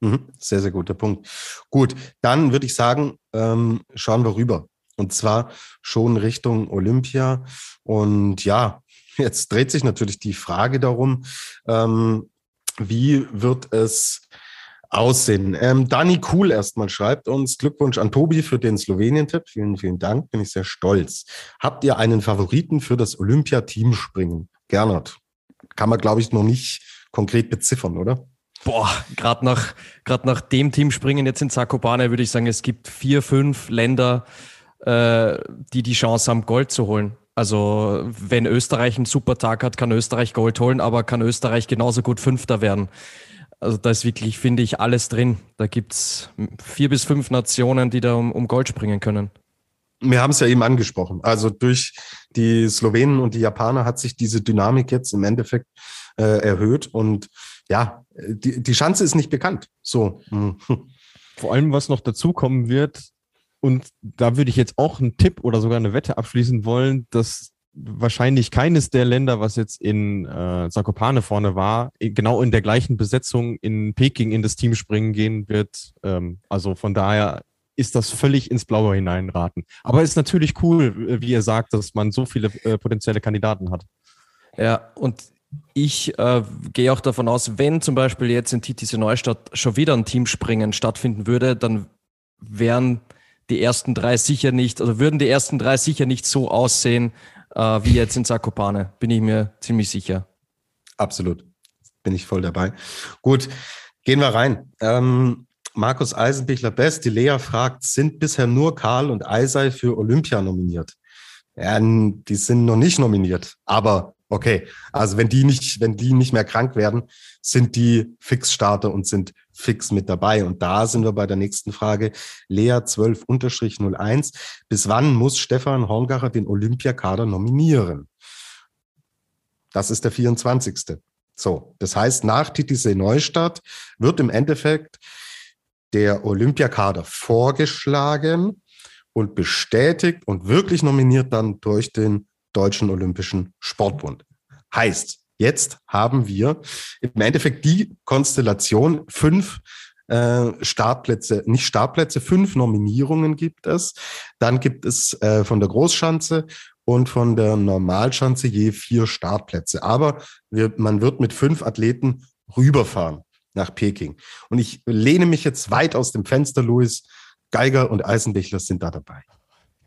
Mhm, sehr, sehr guter Punkt. Gut, dann würde ich sagen, ähm, schauen wir rüber. Und zwar schon Richtung Olympia. Und ja, jetzt dreht sich natürlich die Frage darum, ähm, wie wird es aussehen? Ähm, Dani Kuhl erstmal schreibt uns Glückwunsch an Tobi für den Slowenien-Tipp. Vielen, vielen Dank. Bin ich sehr stolz. Habt ihr einen Favoriten für das Olympia-Team-Springen? Gernot kann man, glaube ich, noch nicht konkret beziffern, oder? Boah, gerade nach, nach dem Teamspringen jetzt in Zakopane würde ich sagen, es gibt vier, fünf Länder, äh, die die Chance haben, Gold zu holen. Also wenn Österreich einen super Tag hat, kann Österreich Gold holen, aber kann Österreich genauso gut Fünfter werden. Also da ist wirklich, finde ich, alles drin. Da gibt es vier bis fünf Nationen, die da um, um Gold springen können wir haben es ja eben angesprochen. Also durch die Slowenen und die Japaner hat sich diese Dynamik jetzt im Endeffekt äh, erhöht und ja, die, die Chance ist nicht bekannt. So. [LAUGHS] Vor allem, was noch dazukommen wird, und da würde ich jetzt auch einen Tipp oder sogar eine Wette abschließen wollen, dass wahrscheinlich keines der Länder, was jetzt in äh, Zakopane vorne war, genau in der gleichen Besetzung in Peking in das Team springen gehen wird. Ähm, also von daher ist das völlig ins Blaue hineinraten. Aber es ist natürlich cool, wie ihr sagt, dass man so viele äh, potenzielle Kandidaten hat. Ja, und ich äh, gehe auch davon aus, wenn zum Beispiel jetzt in TTC Neustadt schon wieder ein Teamspringen stattfinden würde, dann wären die ersten drei sicher nicht, also würden die ersten drei sicher nicht so aussehen äh, wie jetzt in Zakopane, bin ich mir ziemlich sicher. Absolut. Bin ich voll dabei. Gut, gehen wir rein. Ähm, Markus Eisenbichler Best, die Lea fragt, sind bisher nur Karl und Eisei für Olympia nominiert? Ja, die sind noch nicht nominiert, aber okay. Also wenn die nicht, wenn die nicht mehr krank werden, sind die Fixstarter und sind fix mit dabei. Und da sind wir bei der nächsten Frage. Lea 12-01. Bis wann muss Stefan Horngacher den Olympiakader nominieren? Das ist der 24. So, das heißt, nach TTC Neustadt wird im Endeffekt der Olympiakader vorgeschlagen und bestätigt und wirklich nominiert dann durch den Deutschen Olympischen Sportbund. Heißt, jetzt haben wir im Endeffekt die Konstellation fünf äh, Startplätze, nicht Startplätze, fünf Nominierungen gibt es. Dann gibt es äh, von der Großschanze und von der Normalschanze je vier Startplätze. Aber man wird mit fünf Athleten rüberfahren nach Peking. Und ich lehne mich jetzt weit aus dem Fenster, Luis. Geiger und Eisenbichler sind da dabei.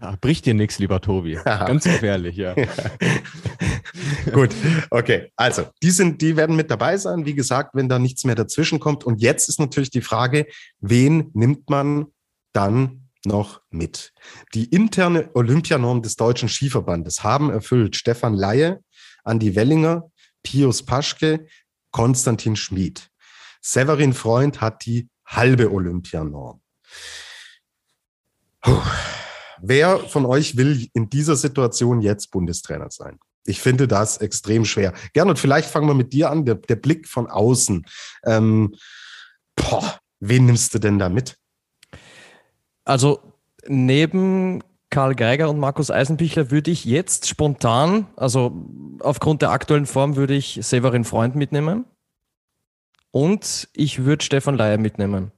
Ja, bricht dir nichts, lieber Tobi. [LAUGHS] Ganz gefährlich, ja. [LAUGHS] Gut, okay. Also, die sind, die werden mit dabei sein, wie gesagt, wenn da nichts mehr dazwischen kommt. Und jetzt ist natürlich die Frage, wen nimmt man dann noch mit? Die interne Olympianorm des Deutschen Skiverbandes haben erfüllt Stefan Laie, Andi Wellinger, Pius Paschke, Konstantin Schmid. Severin Freund hat die halbe Olympianorm. Puh. Wer von euch will in dieser Situation jetzt Bundestrainer sein? Ich finde das extrem schwer. Gernot, vielleicht fangen wir mit dir an, der, der Blick von außen. Ähm, boah, wen nimmst du denn da mit? Also neben Karl Geiger und Markus Eisenbichler würde ich jetzt spontan, also aufgrund der aktuellen Form, würde ich Severin Freund mitnehmen. Und ich würde Stefan Leier mitnehmen.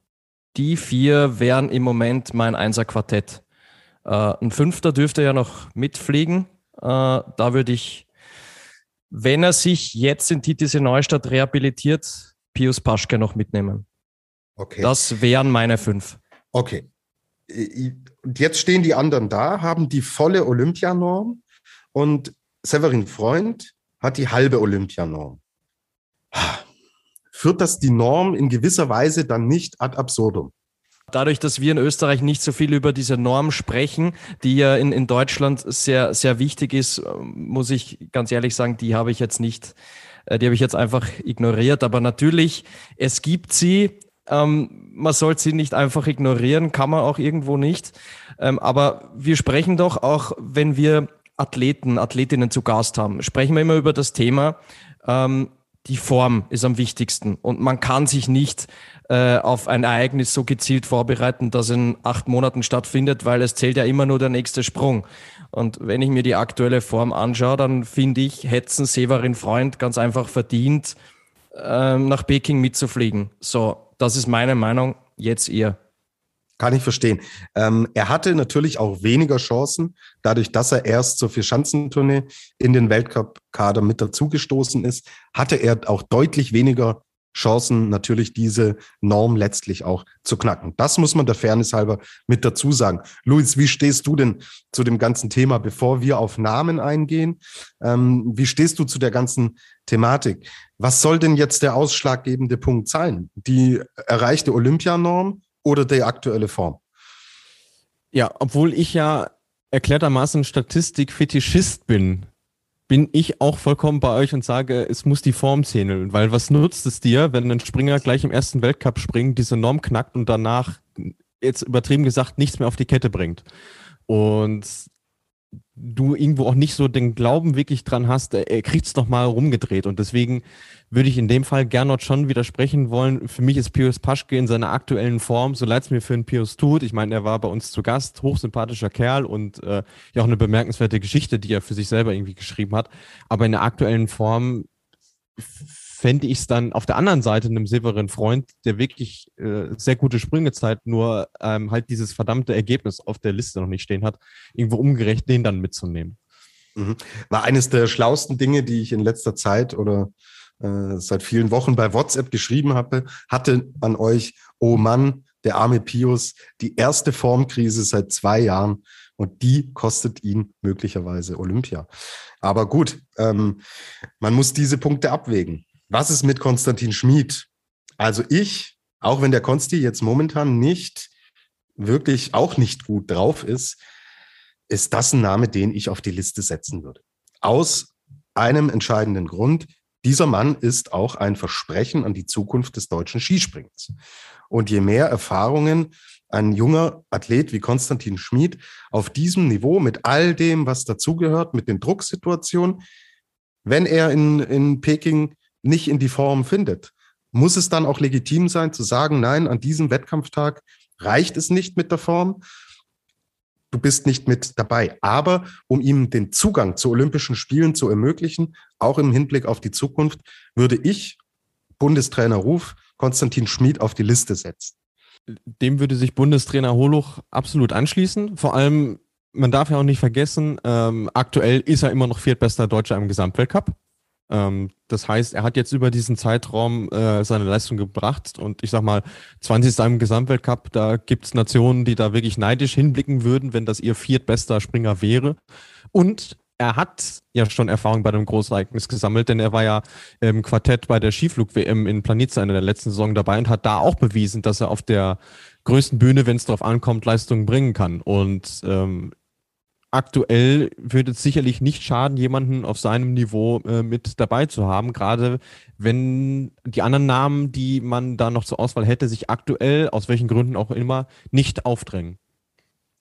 Die vier wären im Moment mein Einser-Quartett. Äh, ein Fünfter dürfte ja noch mitfliegen. Äh, da würde ich, wenn er sich jetzt in TTC Neustadt rehabilitiert, Pius Paschke noch mitnehmen. Okay. Das wären meine fünf. Okay. Und jetzt stehen die anderen da, haben die volle Olympianorm und Severin Freund hat die halbe Olympianorm. Führt das die Norm in gewisser Weise dann nicht ad absurdum? Dadurch, dass wir in Österreich nicht so viel über diese Norm sprechen, die ja in, in Deutschland sehr, sehr wichtig ist, muss ich ganz ehrlich sagen, die habe ich jetzt nicht, äh, die habe ich jetzt einfach ignoriert. Aber natürlich, es gibt sie. Ähm, man soll sie nicht einfach ignorieren, kann man auch irgendwo nicht. Ähm, aber wir sprechen doch auch, wenn wir Athleten, Athletinnen zu Gast haben, sprechen wir immer über das Thema, ähm, die Form ist am wichtigsten. Und man kann sich nicht äh, auf ein Ereignis so gezielt vorbereiten, dass in acht Monaten stattfindet, weil es zählt ja immer nur der nächste Sprung. Und wenn ich mir die aktuelle Form anschaue, dann finde ich, Hetzen Severin Freund ganz einfach verdient, äh, nach Peking mitzufliegen. So, das ist meine Meinung. Jetzt ihr. Kann ich verstehen. Ähm, er hatte natürlich auch weniger Chancen, dadurch, dass er erst zur Vierschanzentournee in den Weltcup-Kader mit dazugestoßen ist, hatte er auch deutlich weniger Chancen, natürlich diese Norm letztlich auch zu knacken. Das muss man der Fairness halber mit dazu sagen. Luis, wie stehst du denn zu dem ganzen Thema, bevor wir auf Namen eingehen? Ähm, wie stehst du zu der ganzen Thematik? Was soll denn jetzt der ausschlaggebende Punkt sein? Die erreichte Olympianorm oder die aktuelle Form? Ja, obwohl ich ja erklärtermaßen Statistik-Fetischist bin, bin ich auch vollkommen bei euch und sage, es muss die Form zählen. Weil was nutzt es dir, wenn ein Springer gleich im ersten Weltcup springt, diese Norm knackt und danach, jetzt übertrieben gesagt, nichts mehr auf die Kette bringt? Und du irgendwo auch nicht so den Glauben wirklich dran hast, er kriegt es doch mal rumgedreht. Und deswegen würde ich in dem Fall Gernot schon widersprechen wollen. Für mich ist Pius Paschke in seiner aktuellen Form, so leid es mir für einen Pius tut. Ich meine, er war bei uns zu Gast, hochsympathischer Kerl und äh, ja auch eine bemerkenswerte Geschichte, die er für sich selber irgendwie geschrieben hat. Aber in der aktuellen Form fände ich es dann auf der anderen Seite einem Severin Freund, der wirklich äh, sehr gute Sprünge zeigt, nur ähm, halt dieses verdammte Ergebnis auf der Liste noch nicht stehen hat, irgendwo umgerecht, den dann mitzunehmen. Mhm. War eines der schlauesten Dinge, die ich in letzter Zeit oder äh, seit vielen Wochen bei WhatsApp geschrieben habe, hatte an euch, oh Mann, der arme Pius, die erste Formkrise seit zwei Jahren und die kostet ihn möglicherweise Olympia. Aber gut, ähm, man muss diese Punkte abwägen. Was ist mit Konstantin Schmid? Also ich, auch wenn der Konsti jetzt momentan nicht wirklich auch nicht gut drauf ist, ist das ein Name, den ich auf die Liste setzen würde. Aus einem entscheidenden Grund. Dieser Mann ist auch ein Versprechen an die Zukunft des deutschen Skispringens. Und je mehr Erfahrungen ein junger Athlet wie Konstantin Schmid auf diesem Niveau mit all dem, was dazugehört, mit den Drucksituationen, wenn er in, in Peking nicht in die Form findet, muss es dann auch legitim sein zu sagen, nein, an diesem Wettkampftag reicht es nicht mit der Form, du bist nicht mit dabei. Aber um ihm den Zugang zu Olympischen Spielen zu ermöglichen, auch im Hinblick auf die Zukunft, würde ich Bundestrainer Ruf Konstantin Schmid auf die Liste setzen. Dem würde sich Bundestrainer Holuch absolut anschließen. Vor allem, man darf ja auch nicht vergessen, ähm, aktuell ist er immer noch viertbester Deutscher im Gesamtweltcup. Ähm, das heißt, er hat jetzt über diesen Zeitraum äh, seine Leistung gebracht und ich sag mal, 20. im Gesamtweltcup, da gibt es Nationen, die da wirklich neidisch hinblicken würden, wenn das ihr viertbester Springer wäre. Und er hat ja schon Erfahrung bei einem Großereignis gesammelt, denn er war ja im Quartett bei der Skiflug-WM in Planica in der letzten Saison dabei und hat da auch bewiesen, dass er auf der größten Bühne, wenn es darauf ankommt, Leistungen bringen kann. Und ähm, aktuell würde es sicherlich nicht schaden, jemanden auf seinem Niveau äh, mit dabei zu haben, gerade wenn die anderen Namen, die man da noch zur Auswahl hätte, sich aktuell, aus welchen Gründen auch immer, nicht aufdrängen.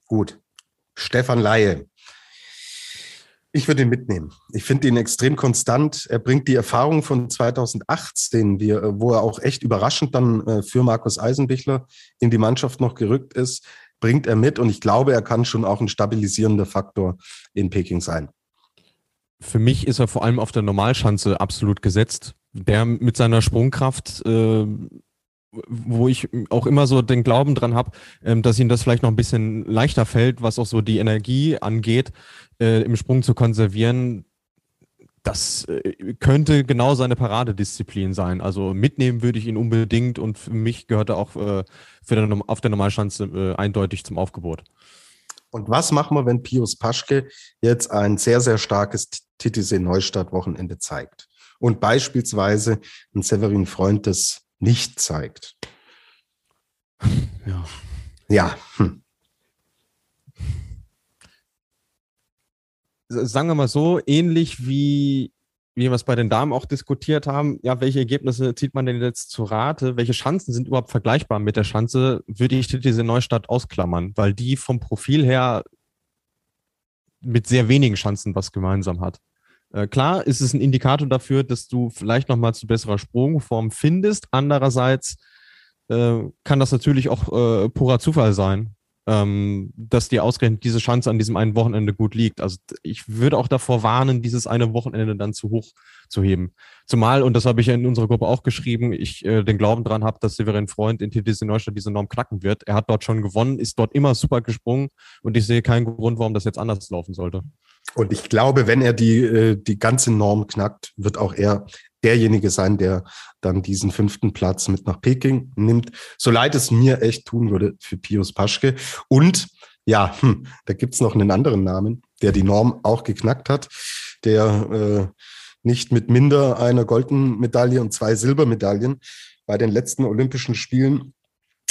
Gut. Stefan Laie. Ich würde ihn mitnehmen. Ich finde ihn extrem konstant. Er bringt die Erfahrung von 2018, die, wo er auch echt überraschend dann äh, für Markus Eisenbichler in die Mannschaft noch gerückt ist bringt er mit und ich glaube, er kann schon auch ein stabilisierender Faktor in Peking sein. Für mich ist er vor allem auf der Normalschanze absolut gesetzt. Der mit seiner Sprungkraft, äh, wo ich auch immer so den Glauben dran habe, äh, dass ihm das vielleicht noch ein bisschen leichter fällt, was auch so die Energie angeht, äh, im Sprung zu konservieren, das äh, könnte genau seine Paradedisziplin sein. Also mitnehmen würde ich ihn unbedingt und für mich gehört er auch äh, für den, auf der Normalschanze äh, eindeutig zum Aufgebot. Und was machen wir, wenn Pius Paschke jetzt ein sehr, sehr starkes TTC Neustadt-Wochenende zeigt und beispielsweise ein Severin Freund das nicht zeigt? Ja. Ja. Hm. Sagen wir mal so, ähnlich wie, wie wir es bei den Damen auch diskutiert haben, ja, welche Ergebnisse zieht man denn jetzt zu Rate? Welche Chancen sind überhaupt vergleichbar mit der Schanze? Würde ich diese Neustadt ausklammern, weil die vom Profil her mit sehr wenigen Chancen was gemeinsam hat. Äh, klar ist es ein Indikator dafür, dass du vielleicht nochmal zu besserer Sprungform findest. Andererseits äh, kann das natürlich auch äh, purer Zufall sein ähm, dass dir ausgerechnet diese Chance an diesem einen Wochenende gut liegt. Also ich würde auch davor warnen, dieses eine Wochenende dann zu hoch zu heben. Zumal, und das habe ich in unserer Gruppe auch geschrieben, ich äh, den Glauben dran habe, dass Severin Freund in TTC Neustadt diese Norm knacken wird. Er hat dort schon gewonnen, ist dort immer super gesprungen und ich sehe keinen Grund, warum das jetzt anders laufen sollte. Und ich glaube, wenn er die, äh, die ganze Norm knackt, wird auch er derjenige sein, der dann diesen fünften Platz mit nach Peking nimmt. So leid es mir echt tun würde für Pius Paschke. Und ja, hm, da gibt's noch einen anderen Namen, der die Norm auch geknackt hat, der äh, nicht mit minder einer goldenen Medaille und zwei Silbermedaillen bei den letzten Olympischen Spielen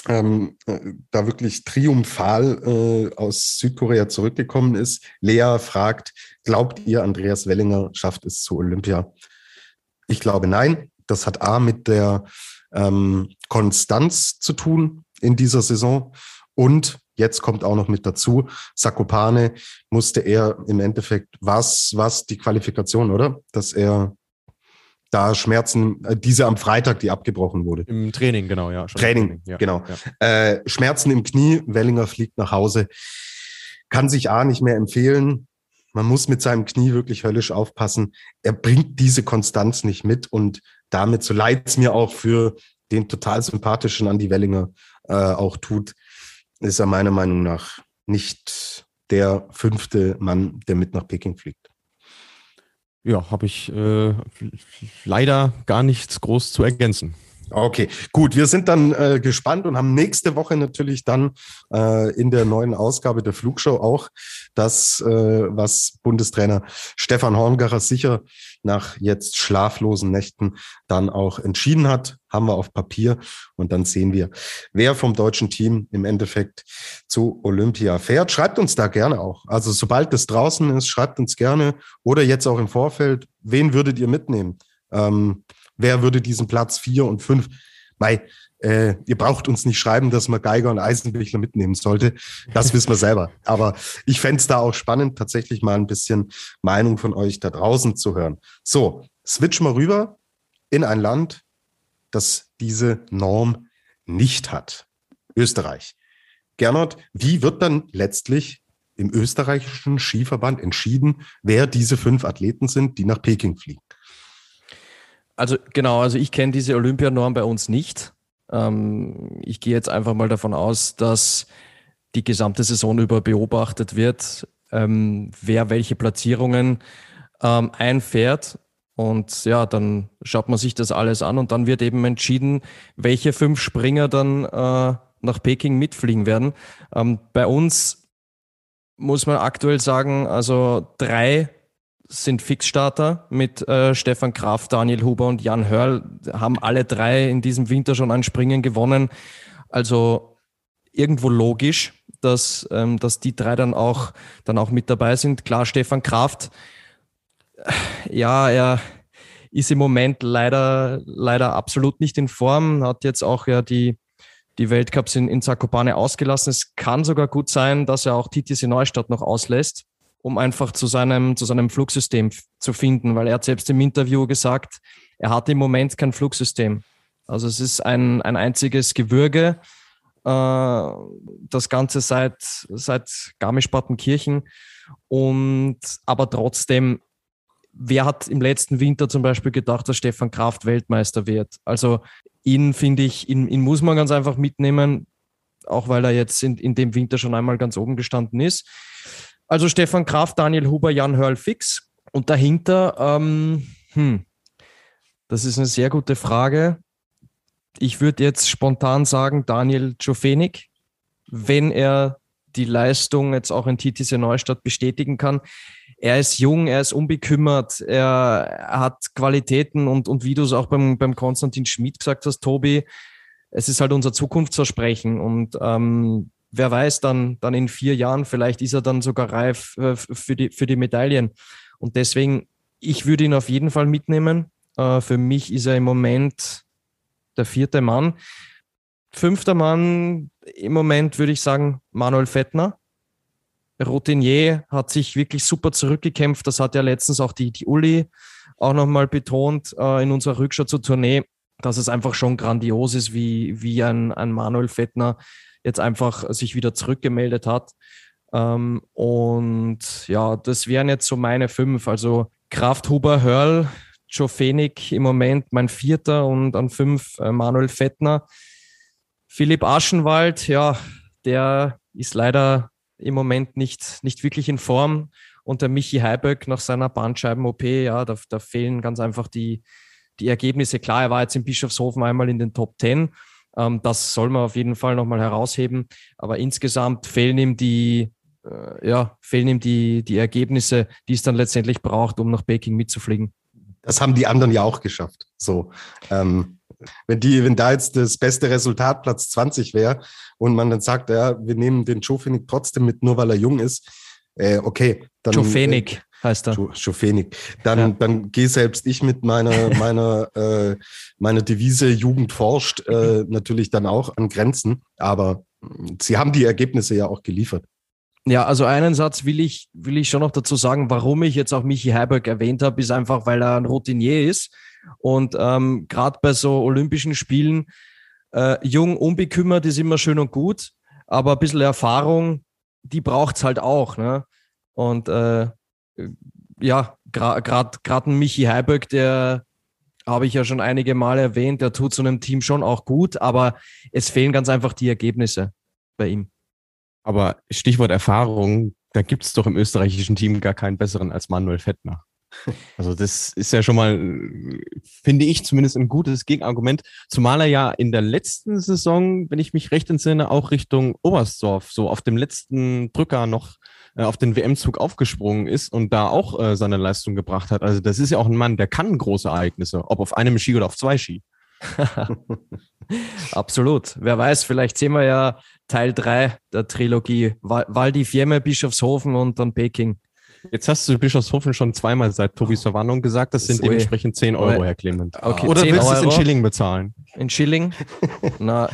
ähm, äh, da wirklich triumphal äh, aus Südkorea zurückgekommen ist. Lea fragt, glaubt ihr, Andreas Wellinger schafft es zu Olympia? Ich glaube nein. Das hat A mit der ähm, Konstanz zu tun in dieser Saison. Und jetzt kommt auch noch mit dazu, Sakopane musste er im Endeffekt, was, was die Qualifikation, oder? Dass er da Schmerzen, äh, diese am Freitag, die abgebrochen wurde. Im Training, genau, ja. Training, Training ja, genau. Ja. Äh, Schmerzen im Knie, Wellinger fliegt nach Hause, kann sich A nicht mehr empfehlen. Man muss mit seinem Knie wirklich höllisch aufpassen. Er bringt diese Konstanz nicht mit und damit, so leid es mir auch für den total sympathischen Andy Wellinger äh, auch tut, ist er meiner Meinung nach nicht der fünfte Mann, der mit nach Peking fliegt. Ja, habe ich äh, leider gar nichts groß zu ergänzen. Okay, gut. Wir sind dann äh, gespannt und haben nächste Woche natürlich dann äh, in der neuen Ausgabe der Flugshow auch das, äh, was Bundestrainer Stefan Horngacher sicher nach jetzt schlaflosen Nächten dann auch entschieden hat. Haben wir auf Papier und dann sehen wir, wer vom deutschen Team im Endeffekt zu Olympia fährt. Schreibt uns da gerne auch. Also sobald das draußen ist, schreibt uns gerne oder jetzt auch im Vorfeld, wen würdet ihr mitnehmen? Ähm, wer würde diesen Platz vier und fünf, weil äh, ihr braucht uns nicht schreiben, dass man Geiger und Eisenbichler mitnehmen sollte. Das wissen wir selber. Aber ich fände es da auch spannend, tatsächlich mal ein bisschen Meinung von euch da draußen zu hören. So, switch mal rüber in ein Land, das diese Norm nicht hat. Österreich. Gernot, wie wird dann letztlich im österreichischen Skiverband entschieden, wer diese fünf Athleten sind, die nach Peking fliegen? Also genau, also ich kenne diese Olympianorm bei uns nicht. Ähm, ich gehe jetzt einfach mal davon aus, dass die gesamte Saison über beobachtet wird, ähm, wer welche Platzierungen ähm, einfährt. Und ja, dann schaut man sich das alles an und dann wird eben entschieden, welche fünf Springer dann äh, nach Peking mitfliegen werden. Ähm, bei uns muss man aktuell sagen, also drei sind Fixstarter mit äh, Stefan Kraft, Daniel Huber und Jan Hörl, haben alle drei in diesem Winter schon ein Springen gewonnen. Also irgendwo logisch, dass, ähm, dass die drei dann auch, dann auch mit dabei sind. Klar, Stefan Kraft, ja, er ist im Moment leider, leider absolut nicht in Form, hat jetzt auch ja die, die Weltcups in, in Zakopane ausgelassen. Es kann sogar gut sein, dass er auch TTC Neustadt noch auslässt um einfach zu seinem, zu seinem Flugsystem zu finden, weil er hat selbst im Interview gesagt, er hat im Moment kein Flugsystem. Also es ist ein, ein einziges Gewürge, äh, das Ganze seit, seit Garmisch-Partenkirchen. Und aber trotzdem, wer hat im letzten Winter zum Beispiel gedacht, dass Stefan Kraft Weltmeister wird? Also ihn finde ich, ihn, ihn muss man ganz einfach mitnehmen, auch weil er jetzt in, in dem Winter schon einmal ganz oben gestanden ist. Also Stefan Kraft, Daniel Huber, Jan Hörl fix. Und dahinter, ähm, hm, das ist eine sehr gute Frage. Ich würde jetzt spontan sagen, Daniel Jofenik, wenn er die Leistung jetzt auch in TTC Neustadt bestätigen kann. Er ist jung, er ist unbekümmert, er, hat Qualitäten und, und wie du es auch beim, beim Konstantin Schmid gesagt hast, Tobi, es ist halt unser Zukunftsversprechen und ähm, wer weiß, dann, dann in vier Jahren, vielleicht ist er dann sogar reif äh, für, die, für die Medaillen. Und deswegen, ich würde ihn auf jeden Fall mitnehmen. Äh, für mich ist er im Moment der vierte Mann. Fünfter Mann im Moment würde ich sagen Manuel Fettner. Routinier hat sich wirklich super zurückgekämpft. Das hat ja letztens auch die, die Uli auch nochmal betont äh, in unserer Rückschau zur Tournee, dass es einfach schon grandios ist, wie, wie ein, ein Manuel Fettner jetzt einfach sich wieder zurückgemeldet hat. Ähm, und ja, das wären jetzt so meine fünf. Also Kraft, Huber, Hörl, Joe Fenig im Moment mein vierter und an fünf äh, Manuel Fettner. Philipp Aschenwald, ja, der ist leider im Moment nicht, nicht wirklich in Form. Und der Michi Heiböck nach seiner Bandscheiben-OP, ja, da, da fehlen ganz einfach die, die Ergebnisse. Klar, er war jetzt in Bischofshofen einmal in den Top Ten, ähm, das soll man auf jeden Fall nochmal herausheben. Aber insgesamt fehlen ihm die, äh, ja, fehlen ihm die, die Ergebnisse, die es dann letztendlich braucht, um nach Peking mitzufliegen. Das haben die anderen ja auch geschafft. So, ähm, wenn die, wenn da jetzt das beste Resultat Platz 20 wäre und man dann sagt, ja, wir nehmen den Jofinik trotzdem mit, nur weil er jung ist, äh, okay, dann. Jofenik. Heißt er. Schofenig. Dann, ja. dann gehe selbst ich mit meiner, [LAUGHS] meiner, äh, meiner Devise Jugend forscht äh, natürlich dann auch an Grenzen. Aber sie haben die Ergebnisse ja auch geliefert. Ja, also einen Satz will ich, will ich schon noch dazu sagen, warum ich jetzt auch Michi Heiberg erwähnt habe, ist einfach, weil er ein Routinier ist. Und ähm, gerade bei so Olympischen Spielen, äh, jung, unbekümmert ist immer schön und gut, aber ein bisschen Erfahrung, die braucht es halt auch. Ne? Und äh, ja, gerade grad ein Michi Heiböck, der habe ich ja schon einige Male erwähnt, der tut so einem Team schon auch gut, aber es fehlen ganz einfach die Ergebnisse bei ihm. Aber Stichwort Erfahrung, da gibt es doch im österreichischen Team gar keinen besseren als Manuel Fettner. [LAUGHS] Also das ist ja schon mal, finde ich zumindest ein gutes Gegenargument, zumal er ja in der letzten Saison, wenn ich mich recht entsinne, auch Richtung Oberstdorf, so auf dem letzten Drücker noch äh, auf den WM-Zug aufgesprungen ist und da auch äh, seine Leistung gebracht hat. Also das ist ja auch ein Mann, der kann große Ereignisse, ob auf einem Ski oder auf zwei Ski. [LAUGHS] Absolut. Wer weiß, vielleicht sehen wir ja Teil 3 der Trilogie. Waldi Fiemme, Bischofshofen und dann Peking. Jetzt hast du Bischofshofen schon zweimal seit Tobis Verwarnung gesagt. Das sind so dementsprechend 10 Euro, Herr Clement. Okay, Oder willst du es in Schilling bezahlen? In Schilling? [LAUGHS] Na,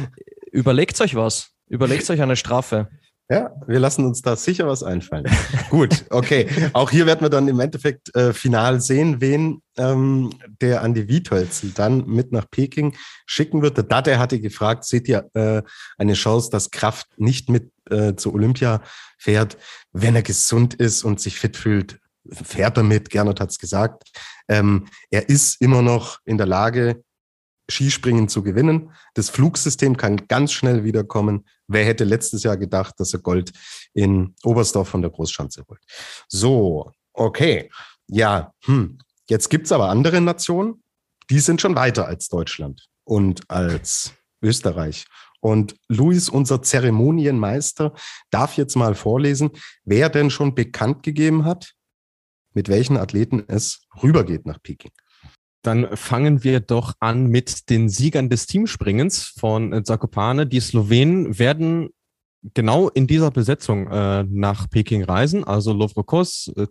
überlegt euch was. Überlegt euch eine Strafe. Ja, wir lassen uns da sicher was einfallen. [LAUGHS] Gut, okay. Auch hier werden wir dann im Endeffekt äh, final sehen, wen ähm, der Andi Wietholzel dann mit nach Peking schicken wird. Der Dade hatte gefragt, seht ihr äh, eine Chance, dass Kraft nicht mit äh, zu Olympia fährt, wenn er gesund ist und sich fit fühlt? Fährt er mit, Gernot hat es gesagt. Ähm, er ist immer noch in der Lage, Skispringen zu gewinnen. Das Flugsystem kann ganz schnell wiederkommen. Wer hätte letztes Jahr gedacht, dass er Gold in Oberstdorf von der Großschanze holt? So, okay. Ja, hm. jetzt gibt's aber andere Nationen, die sind schon weiter als Deutschland und als Österreich. Und Luis, unser Zeremonienmeister, darf jetzt mal vorlesen, wer denn schon bekannt gegeben hat, mit welchen Athleten es rübergeht nach Peking. Dann fangen wir doch an mit den Siegern des Teamspringens von äh, Zakopane. Die Slowenen werden genau in dieser Besetzung äh, nach Peking reisen. Also Lovrokos, äh,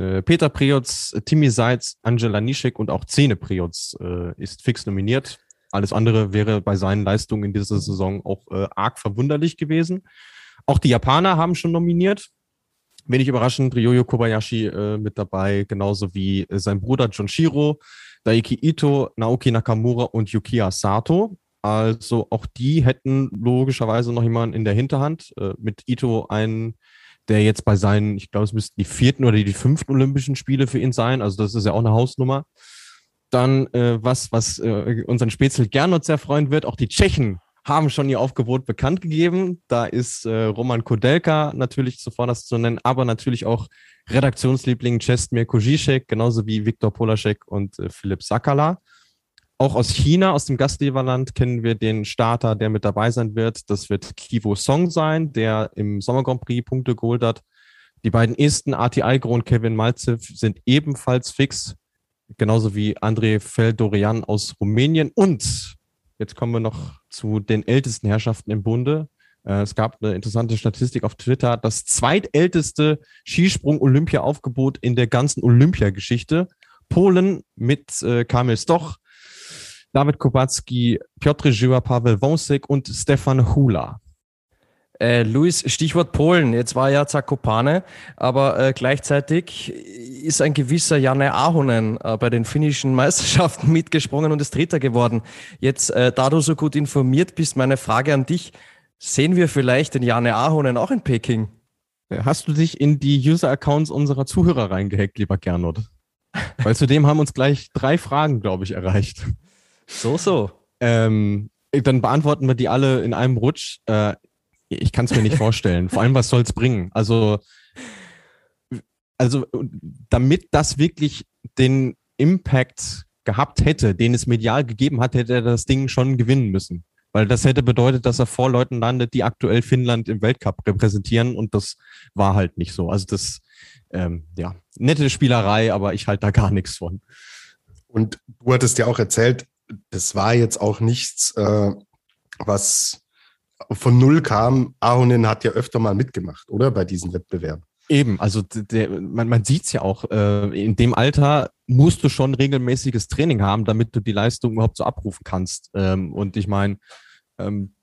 äh, Peter Priots, Timi Seitz, Angela Nischek und auch Zene Priots äh, ist fix nominiert. Alles andere wäre bei seinen Leistungen in dieser Saison auch äh, arg verwunderlich gewesen. Auch die Japaner haben schon nominiert. Wenig überraschend, Ryoyo Kobayashi mit dabei, genauso wie sein Bruder Jonshiro. Daiki Ito, Naoki Nakamura und Yukiya Sato. Also auch die hätten logischerweise noch jemanden in der Hinterhand. Äh, mit Ito einen, der jetzt bei seinen, ich glaube, es müssten die vierten oder die fünften Olympischen Spiele für ihn sein. Also das ist ja auch eine Hausnummer. Dann äh, was, was äh, unseren Spätzle Gernot sehr freuen wird, auch die Tschechen haben schon ihr Aufgebot bekannt gegeben. Da ist äh, Roman Kodelka natürlich zuvor zu nennen, aber natürlich auch Redaktionsliebling Czestmir Kozicek, genauso wie Viktor Polaschek und äh, Philipp Sakala. Auch aus China, aus dem Gastgeberland, kennen wir den Starter, der mit dabei sein wird. Das wird Kivo Song sein, der im Sommer Grand Prix Punkte geholt hat. Die beiden Esten, Arti Algro und Kevin Malzev, sind ebenfalls fix. Genauso wie André Feldorian aus Rumänien. Und jetzt kommen wir noch zu den ältesten Herrschaften im Bunde. Äh, es gab eine interessante Statistik auf Twitter, das zweitälteste Skisprung-Olympia-Aufgebot in der ganzen Olympiageschichte. Polen mit äh, Kamil Stoch, David Kubacki, Piotr Żyła, Pavel Wąsek und Stefan Hula. Äh, Luis, Stichwort Polen. Jetzt war ja Zakopane, aber äh, gleichzeitig ist ein gewisser Janne Ahonen äh, bei den finnischen [LAUGHS] Meisterschaften mitgesprungen und ist Dritter geworden. Jetzt, äh, da du so gut informiert bist, meine Frage an dich. Sehen wir vielleicht den Jane Ahonen auch in Peking? Hast du dich in die User-Accounts unserer Zuhörer reingehackt, lieber Gernot? Weil zudem haben uns gleich drei Fragen, glaube ich, erreicht. So, so. Ähm, dann beantworten wir die alle in einem Rutsch. Äh, ich kann es mir nicht vorstellen. Vor allem, was soll es bringen? Also, also, damit das wirklich den Impact gehabt hätte, den es medial gegeben hat, hätte er das Ding schon gewinnen müssen. Weil das hätte bedeutet, dass er vor Leuten landet, die aktuell Finnland im Weltcup repräsentieren und das war halt nicht so. Also das, ähm, ja, nette Spielerei, aber ich halte da gar nichts von. Und du hattest ja auch erzählt, das war jetzt auch nichts, äh, was von null kam. Ahonen hat ja öfter mal mitgemacht, oder? Bei diesen Wettbewerben. Eben, also der, man, man sieht es ja auch, äh, in dem Alter musst du schon regelmäßiges Training haben, damit du die Leistung überhaupt so abrufen kannst. Ähm, und ich meine, ähm,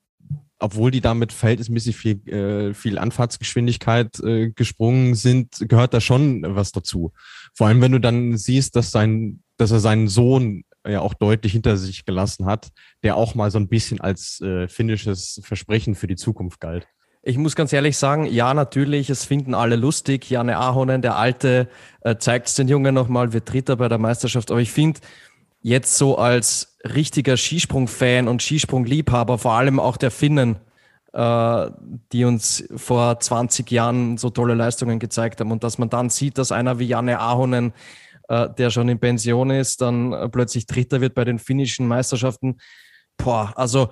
obwohl die damit verhältnismäßig viel, äh, viel Anfahrtsgeschwindigkeit äh, gesprungen sind, gehört da schon was dazu. Vor allem, wenn du dann siehst, dass sein, dass er seinen Sohn ja auch deutlich hinter sich gelassen hat, der auch mal so ein bisschen als äh, finnisches Versprechen für die Zukunft galt. Ich muss ganz ehrlich sagen, ja, natürlich, es finden alle lustig. Janne Ahonen, der Alte, äh, zeigt es den Jungen nochmal, wird Dritter bei der Meisterschaft. Aber ich finde, jetzt so als richtiger Skisprung-Fan und Skisprung-Liebhaber, vor allem auch der Finnen, äh, die uns vor 20 Jahren so tolle Leistungen gezeigt haben und dass man dann sieht, dass einer wie Janne Ahonen der schon in Pension ist, dann äh, plötzlich Dritter wird bei den finnischen Meisterschaften. Boah, also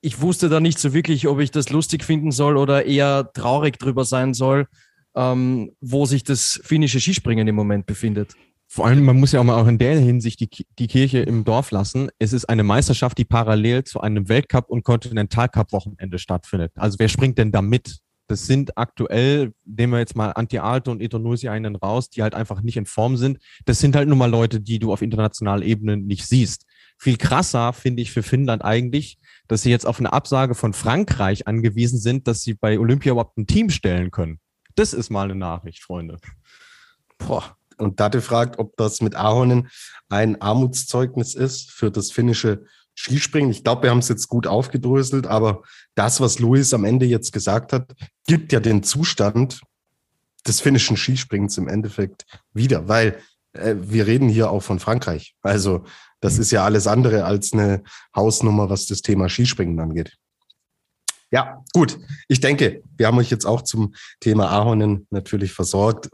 ich wusste da nicht so wirklich, ob ich das lustig finden soll oder eher traurig drüber sein soll, ähm, wo sich das finnische Skispringen im Moment befindet. Vor allem, man muss ja auch mal auch in der Hinsicht die, die Kirche im Dorf lassen. Es ist eine Meisterschaft, die parallel zu einem Weltcup- und Kontinentalcup-Wochenende stattfindet. Also wer springt denn da mit? Das sind aktuell, nehmen wir jetzt mal Anti-Alte und Etonosi einen raus, die halt einfach nicht in Form sind. Das sind halt nun mal Leute, die du auf internationaler Ebene nicht siehst. Viel krasser finde ich für Finnland eigentlich, dass sie jetzt auf eine Absage von Frankreich angewiesen sind, dass sie bei Olympia überhaupt ein Team stellen können. Das ist mal eine Nachricht, Freunde. Boah. Und Date fragt, ob das mit Ahonen ein Armutszeugnis ist für das finnische Skispringen. Ich glaube, wir haben es jetzt gut aufgedröselt, aber das, was Luis am Ende jetzt gesagt hat, gibt ja den Zustand des finnischen Skispringens im Endeffekt wieder, weil äh, wir reden hier auch von Frankreich. Also das ist ja alles andere als eine Hausnummer, was das Thema Skispringen angeht. Ja, gut. Ich denke, wir haben euch jetzt auch zum Thema Ahonen natürlich versorgt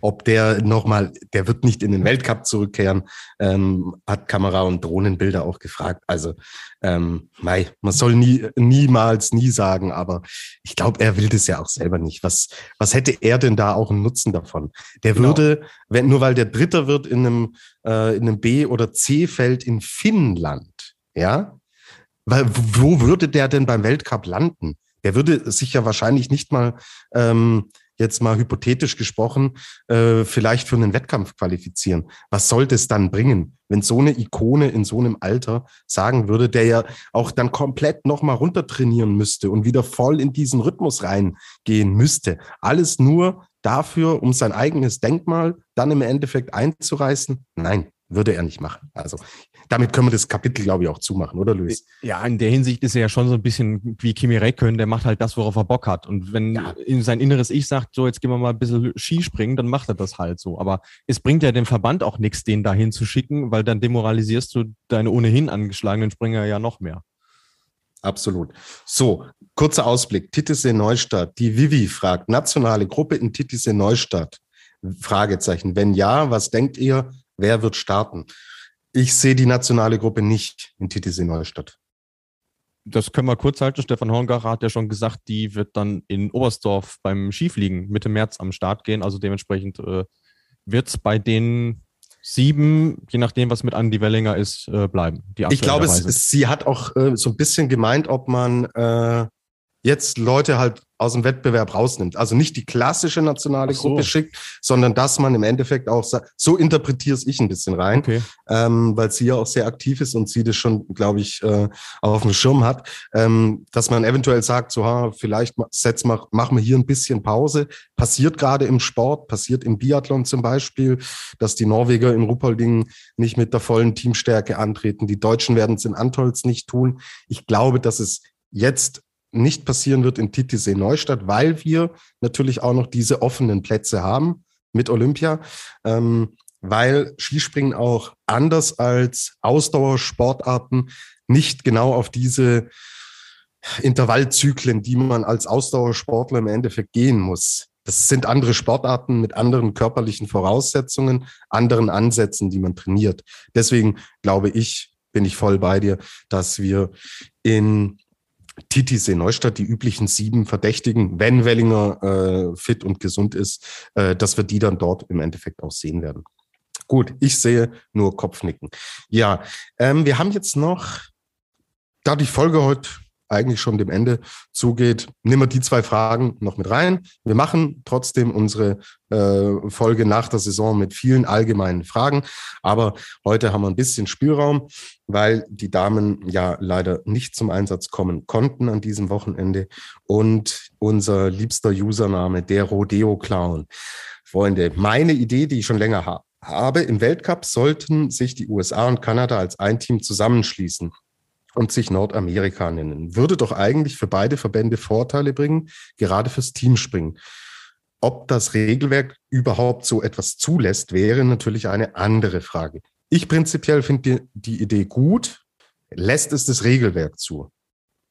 ob der nochmal, der wird nicht in den Weltcup zurückkehren, ähm, hat Kamera und Drohnenbilder auch gefragt. Also, ähm, mei, man soll nie, niemals nie sagen, aber ich glaube, er will das ja auch selber nicht. Was, was hätte er denn da auch einen Nutzen davon? Der genau. würde, wenn, nur weil der Dritter wird in einem, äh, in einem B- oder C-Feld in Finnland, ja, weil wo würde der denn beim Weltcup landen? Der würde sich ja wahrscheinlich nicht mal ähm, jetzt mal hypothetisch gesprochen, äh, vielleicht für einen Wettkampf qualifizieren. Was soll das dann bringen, wenn so eine Ikone in so einem Alter sagen würde, der ja auch dann komplett nochmal runtertrainieren müsste und wieder voll in diesen Rhythmus reingehen müsste? Alles nur dafür, um sein eigenes Denkmal dann im Endeffekt einzureißen? Nein, würde er nicht machen. Also damit können wir das Kapitel, glaube ich, auch zumachen, oder Luis? Ja, in der Hinsicht ist er ja schon so ein bisschen wie Kimi Räikkönen, der macht halt das, worauf er Bock hat. Und wenn ja. in sein inneres Ich sagt, so, jetzt gehen wir mal ein bisschen Skispringen, dann macht er das halt so. Aber es bringt ja dem Verband auch nichts, den dahin zu schicken, weil dann demoralisierst du deine ohnehin angeschlagenen Springer ja noch mehr. Absolut. So, kurzer Ausblick. Titisee Neustadt. Die Vivi fragt, nationale Gruppe in Titisee Neustadt? Fragezeichen. Wenn ja, was denkt ihr, wer wird starten? Ich sehe die nationale Gruppe nicht in TTC Neustadt. Das können wir kurz halten. Stefan Horngacher hat ja schon gesagt, die wird dann in Oberstdorf beim Skifliegen Mitte März am Start gehen. Also dementsprechend äh, wird es bei den sieben, je nachdem, was mit Andi Wellinger ist, äh, bleiben. ich glaube, es, sie hat auch äh, so ein bisschen gemeint, ob man äh, jetzt Leute halt aus dem Wettbewerb rausnimmt. Also nicht die klassische nationale so. Gruppe schickt, sondern dass man im Endeffekt auch so interpretiere ich ein bisschen rein, okay. ähm, weil sie ja auch sehr aktiv ist und sie das schon, glaube ich, äh, auf dem Schirm hat, ähm, dass man eventuell sagt, so, ha, vielleicht setz mal, machen wir hier ein bisschen Pause. Passiert gerade im Sport, passiert im Biathlon zum Beispiel, dass die Norweger in Ruppolding nicht mit der vollen Teamstärke antreten. Die Deutschen werden es in Antolz nicht tun. Ich glaube, dass es jetzt nicht passieren wird in Titisee Neustadt, weil wir natürlich auch noch diese offenen Plätze haben mit Olympia, ähm, weil Skispringen auch anders als Ausdauersportarten nicht genau auf diese Intervallzyklen, die man als Ausdauersportler im Endeffekt gehen muss. Das sind andere Sportarten mit anderen körperlichen Voraussetzungen, anderen Ansätzen, die man trainiert. Deswegen glaube ich, bin ich voll bei dir, dass wir in Titisee Neustadt, die üblichen sieben Verdächtigen, wenn Wellinger äh, fit und gesund ist, äh, dass wir die dann dort im Endeffekt auch sehen werden. Gut, ich sehe nur Kopfnicken. Ja, ähm, wir haben jetzt noch, da die Folge heute eigentlich schon dem Ende zugeht, nehmen wir die zwei Fragen noch mit rein. Wir machen trotzdem unsere äh, Folge nach der Saison mit vielen allgemeinen Fragen, aber heute haben wir ein bisschen Spielraum, weil die Damen ja leider nicht zum Einsatz kommen konnten an diesem Wochenende und unser liebster Username, der Rodeo Clown. Freunde, meine Idee, die ich schon länger habe, habe, im Weltcup sollten sich die USA und Kanada als ein Team zusammenschließen und sich Nordamerika nennen. Würde doch eigentlich für beide Verbände Vorteile bringen, gerade fürs Teamspringen. Ob das Regelwerk überhaupt so etwas zulässt, wäre natürlich eine andere Frage. Ich prinzipiell finde die, die Idee gut. Lässt es das Regelwerk zu?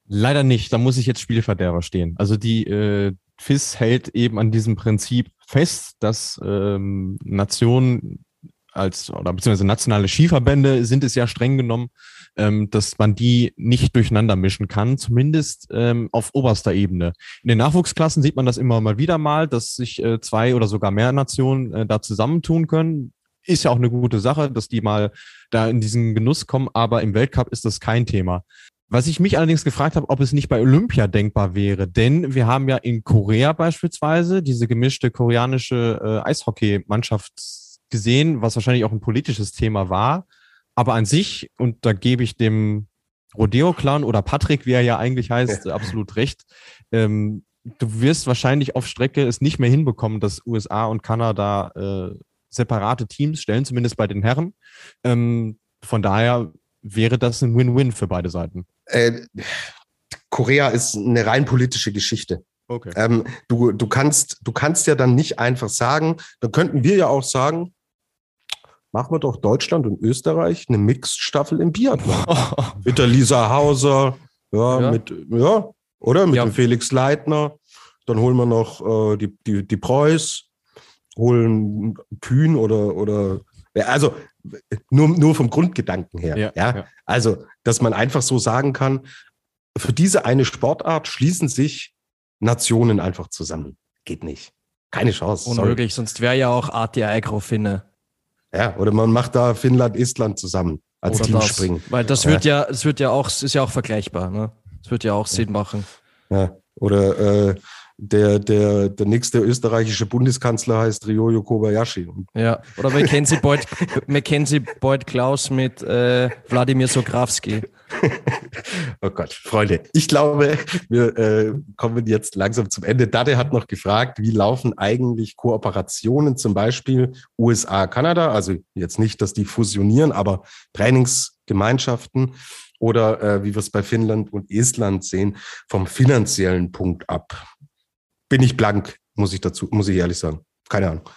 Leider nicht. Da muss ich jetzt Spielverderber stehen. Also die äh, FIS hält eben an diesem Prinzip fest, dass ähm, Nationen als, oder beziehungsweise nationale Skiverbände sind es ja streng genommen, ähm, dass man die nicht durcheinander mischen kann, zumindest ähm, auf oberster Ebene. In den Nachwuchsklassen sieht man das immer mal wieder mal, dass sich äh, zwei oder sogar mehr Nationen äh, da zusammentun können. Ist ja auch eine gute Sache, dass die mal da in diesen Genuss kommen, aber im Weltcup ist das kein Thema. Was ich mich allerdings gefragt habe, ob es nicht bei Olympia denkbar wäre, denn wir haben ja in Korea beispielsweise diese gemischte koreanische äh, Eishockeymannschaft gesehen, was wahrscheinlich auch ein politisches Thema war. Aber an sich, und da gebe ich dem Rodeo-Clan oder Patrick, wie er ja eigentlich heißt, absolut recht. Ähm, du wirst wahrscheinlich auf Strecke es nicht mehr hinbekommen, dass USA und Kanada äh, separate Teams stellen, zumindest bei den Herren. Ähm, von daher wäre das ein Win-Win für beide Seiten. Äh, Korea ist eine rein politische Geschichte. Okay. Ähm, du, du, kannst, du kannst ja dann nicht einfach sagen, dann könnten wir ja auch sagen, machen wir doch Deutschland und Österreich eine Mixed-Staffel im Biathlon. [LAUGHS] mit der Lisa Hauser, ja, ja. mit, ja, oder? Mit ja. dem Felix Leitner. Dann holen wir noch äh, die, die, die Preuß, holen Kühn oder, oder also nur, nur vom Grundgedanken her. Ja, ja? Also, dass man einfach so sagen kann, für diese eine Sportart schließen sich Nationen einfach zusammen. Geht nicht. Keine Chance. Unmöglich, sorry. sonst wäre ja auch ATI Agro-Finne. Ja, oder man macht da Finnland, Estland zusammen als Team springen. Weil das wird ja, es wird ja auch, ist ja auch vergleichbar, ne? Das wird ja auch Sinn machen. Ja. Oder äh, der, der, der nächste österreichische Bundeskanzler heißt Ryoyo Kobayashi. Ja, oder Mackenzie Boyd, Mackenzie Boyd Klaus mit äh, Wladimir Sokrawski. oh Gott, Freunde, ich glaube, wir äh, kommen jetzt langsam zum Ende. Dade hat noch gefragt, wie laufen eigentlich Kooperationen, zum Beispiel USA, Kanada? Also jetzt nicht, dass die fusionieren, aber Trainingsgemeinschaften oder äh, wie wir es bei Finnland und Estland sehen, vom finanziellen Punkt ab bin ich blank, muss ich dazu, muss ich ehrlich sagen. Keine Ahnung.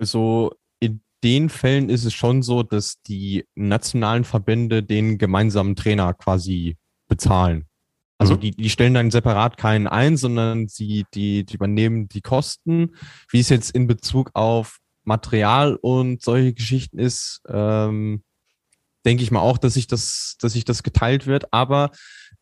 So in den Fällen ist es schon so, dass die nationalen Verbände den gemeinsamen Trainer quasi bezahlen. Also mhm. die, die stellen dann separat keinen ein, sondern sie die, die übernehmen die Kosten. Wie es jetzt in Bezug auf Material und solche Geschichten ist, ähm, denke ich mal auch, dass sich das, dass sich das geteilt wird. Aber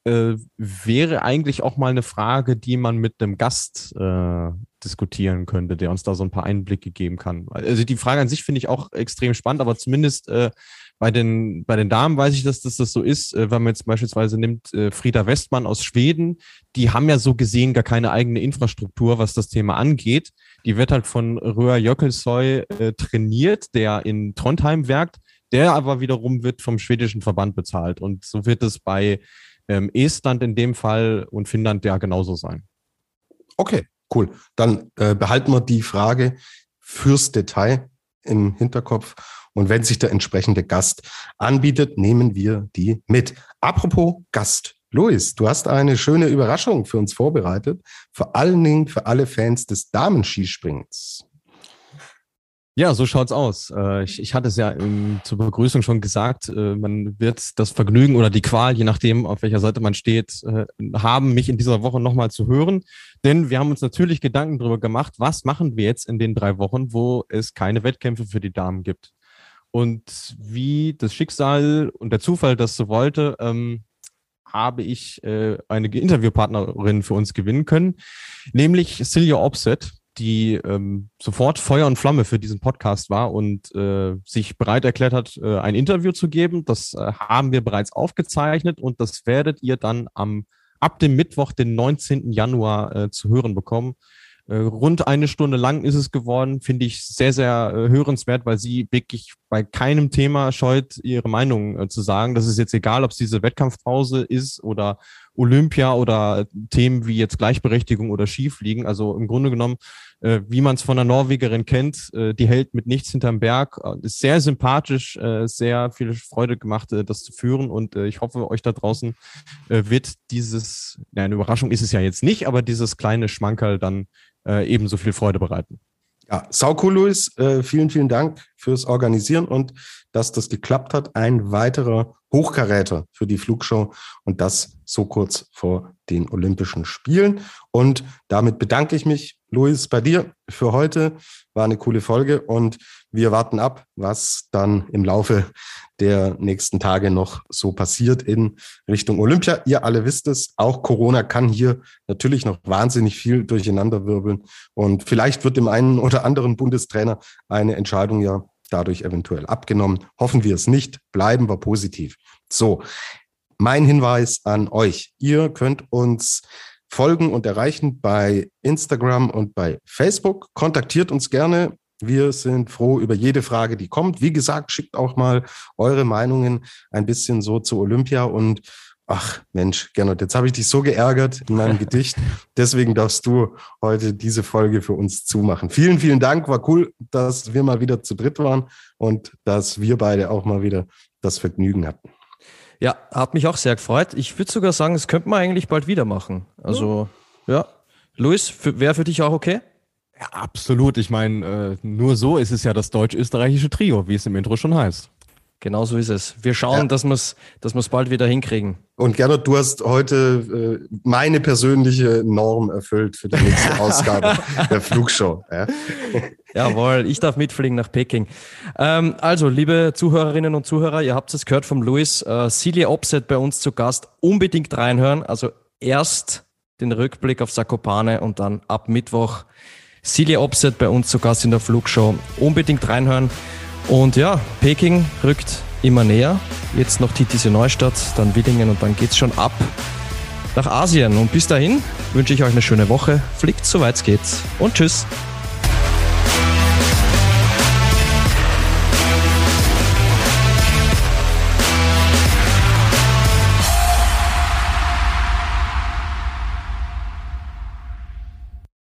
äh, wäre eigentlich auch mal eine Frage, die man mit einem Gast äh, diskutieren könnte, der uns da so ein paar Einblicke geben kann. Also die Frage an sich finde ich auch extrem spannend, aber zumindest äh, bei den, bei den Damen weiß ich, dass, dass das so ist. Äh, wenn man jetzt beispielsweise nimmt äh, Frieda Westmann aus Schweden, die haben ja so gesehen gar keine eigene Infrastruktur, was das Thema angeht. Die wird halt von Röhr Jökkelsoy äh, trainiert, der in Trondheim werkt. Der aber wiederum wird vom schwedischen Verband bezahlt. Und so wird es bei ähm, Estland in dem Fall und Finnland ja genauso sein. Okay, cool. Dann äh, behalten wir die Frage fürs Detail im Hinterkopf. Und wenn sich der entsprechende Gast anbietet, nehmen wir die mit. Apropos Gast. Luis, du hast eine schöne Überraschung für uns vorbereitet. Vor allen Dingen für alle Fans des Damenskispringens. Ja, so schaut's aus. Äh, ich, ich hatte es ja in, zur Begrüßung schon gesagt, äh, man wird das Vergnügen oder die Qual, je nachdem, auf welcher Seite man steht, äh, haben, mich in dieser Woche nochmal zu hören. Denn wir haben uns natürlich Gedanken darüber gemacht, was machen wir jetzt in den drei Wochen, wo es keine Wettkämpfe für die Damen gibt. Und wie das Schicksal und der Zufall das so wollte, ähm, habe ich äh, eine Interviewpartnerin für uns gewinnen können, nämlich Celia Opset die ähm, sofort Feuer und Flamme für diesen Podcast war und äh, sich bereit erklärt hat, äh, ein Interview zu geben. Das äh, haben wir bereits aufgezeichnet und das werdet ihr dann am ab dem Mittwoch, den 19. Januar, äh, zu hören bekommen. Äh, rund eine Stunde lang ist es geworden, finde ich sehr, sehr äh, hörenswert, weil sie wirklich bei keinem Thema scheut, ihre Meinung zu sagen. Das ist jetzt egal, ob es diese Wettkampfpause ist oder Olympia oder Themen wie jetzt Gleichberechtigung oder Skifliegen. Also im Grunde genommen, äh, wie man es von einer Norwegerin kennt, äh, die hält mit nichts hinterm Berg, äh, ist sehr sympathisch, äh, sehr viel Freude gemacht, äh, das zu führen. Und äh, ich hoffe, euch da draußen äh, wird dieses, ja, eine Überraschung ist es ja jetzt nicht, aber dieses kleine Schmankerl dann äh, ebenso viel Freude bereiten. Ja, sau cool, Luis. Äh, vielen, vielen Dank fürs Organisieren und dass das geklappt hat. Ein weiterer Hochkaräter für die Flugshow und das so kurz vor den Olympischen Spielen. Und damit bedanke ich mich, Luis, bei dir für heute. War eine coole Folge und wir warten ab, was dann im Laufe der nächsten Tage noch so passiert in Richtung Olympia. Ihr alle wisst es, auch Corona kann hier natürlich noch wahnsinnig viel durcheinanderwirbeln. Und vielleicht wird dem einen oder anderen Bundestrainer eine Entscheidung ja dadurch eventuell abgenommen. Hoffen wir es nicht, bleiben wir positiv. So, mein Hinweis an euch. Ihr könnt uns folgen und erreichen bei Instagram und bei Facebook. Kontaktiert uns gerne. Wir sind froh über jede Frage, die kommt. Wie gesagt, schickt auch mal eure Meinungen ein bisschen so zu Olympia und Ach Mensch, Gernot, jetzt habe ich dich so geärgert in meinem [LAUGHS] Gedicht. Deswegen darfst du heute diese Folge für uns zumachen. Vielen, vielen Dank. War cool, dass wir mal wieder zu dritt waren und dass wir beide auch mal wieder das Vergnügen hatten. Ja, hat mich auch sehr gefreut. Ich würde sogar sagen, das könnte man eigentlich bald wieder machen. Also, ja. ja. Luis, wäre für dich auch okay? Ja, absolut. Ich meine, äh, nur so ist es ja das deutsch-österreichische Trio, wie es im Intro schon heißt. Genau so ist es. Wir schauen, ja. dass wir es dass bald wieder hinkriegen. Und Gernot, du hast heute äh, meine persönliche Norm erfüllt für die nächste [LAUGHS] Ausgabe der Flugshow. Ja. [LAUGHS] Jawohl, ich darf mitfliegen nach Peking. Ähm, also, liebe Zuhörerinnen und Zuhörer, ihr habt es gehört vom Luis. Äh, Celia Opset bei uns zu Gast. Unbedingt reinhören. Also erst den Rückblick auf Sakopane und dann ab Mittwoch Celia Opset bei uns zu Gast in der Flugshow. Unbedingt reinhören. Und ja, Peking rückt immer näher. Jetzt noch Titisee Neustadt, dann Willingen und dann geht's schon ab nach Asien. Und bis dahin wünsche ich euch eine schöne Woche. Fliegt soweit es geht und tschüss.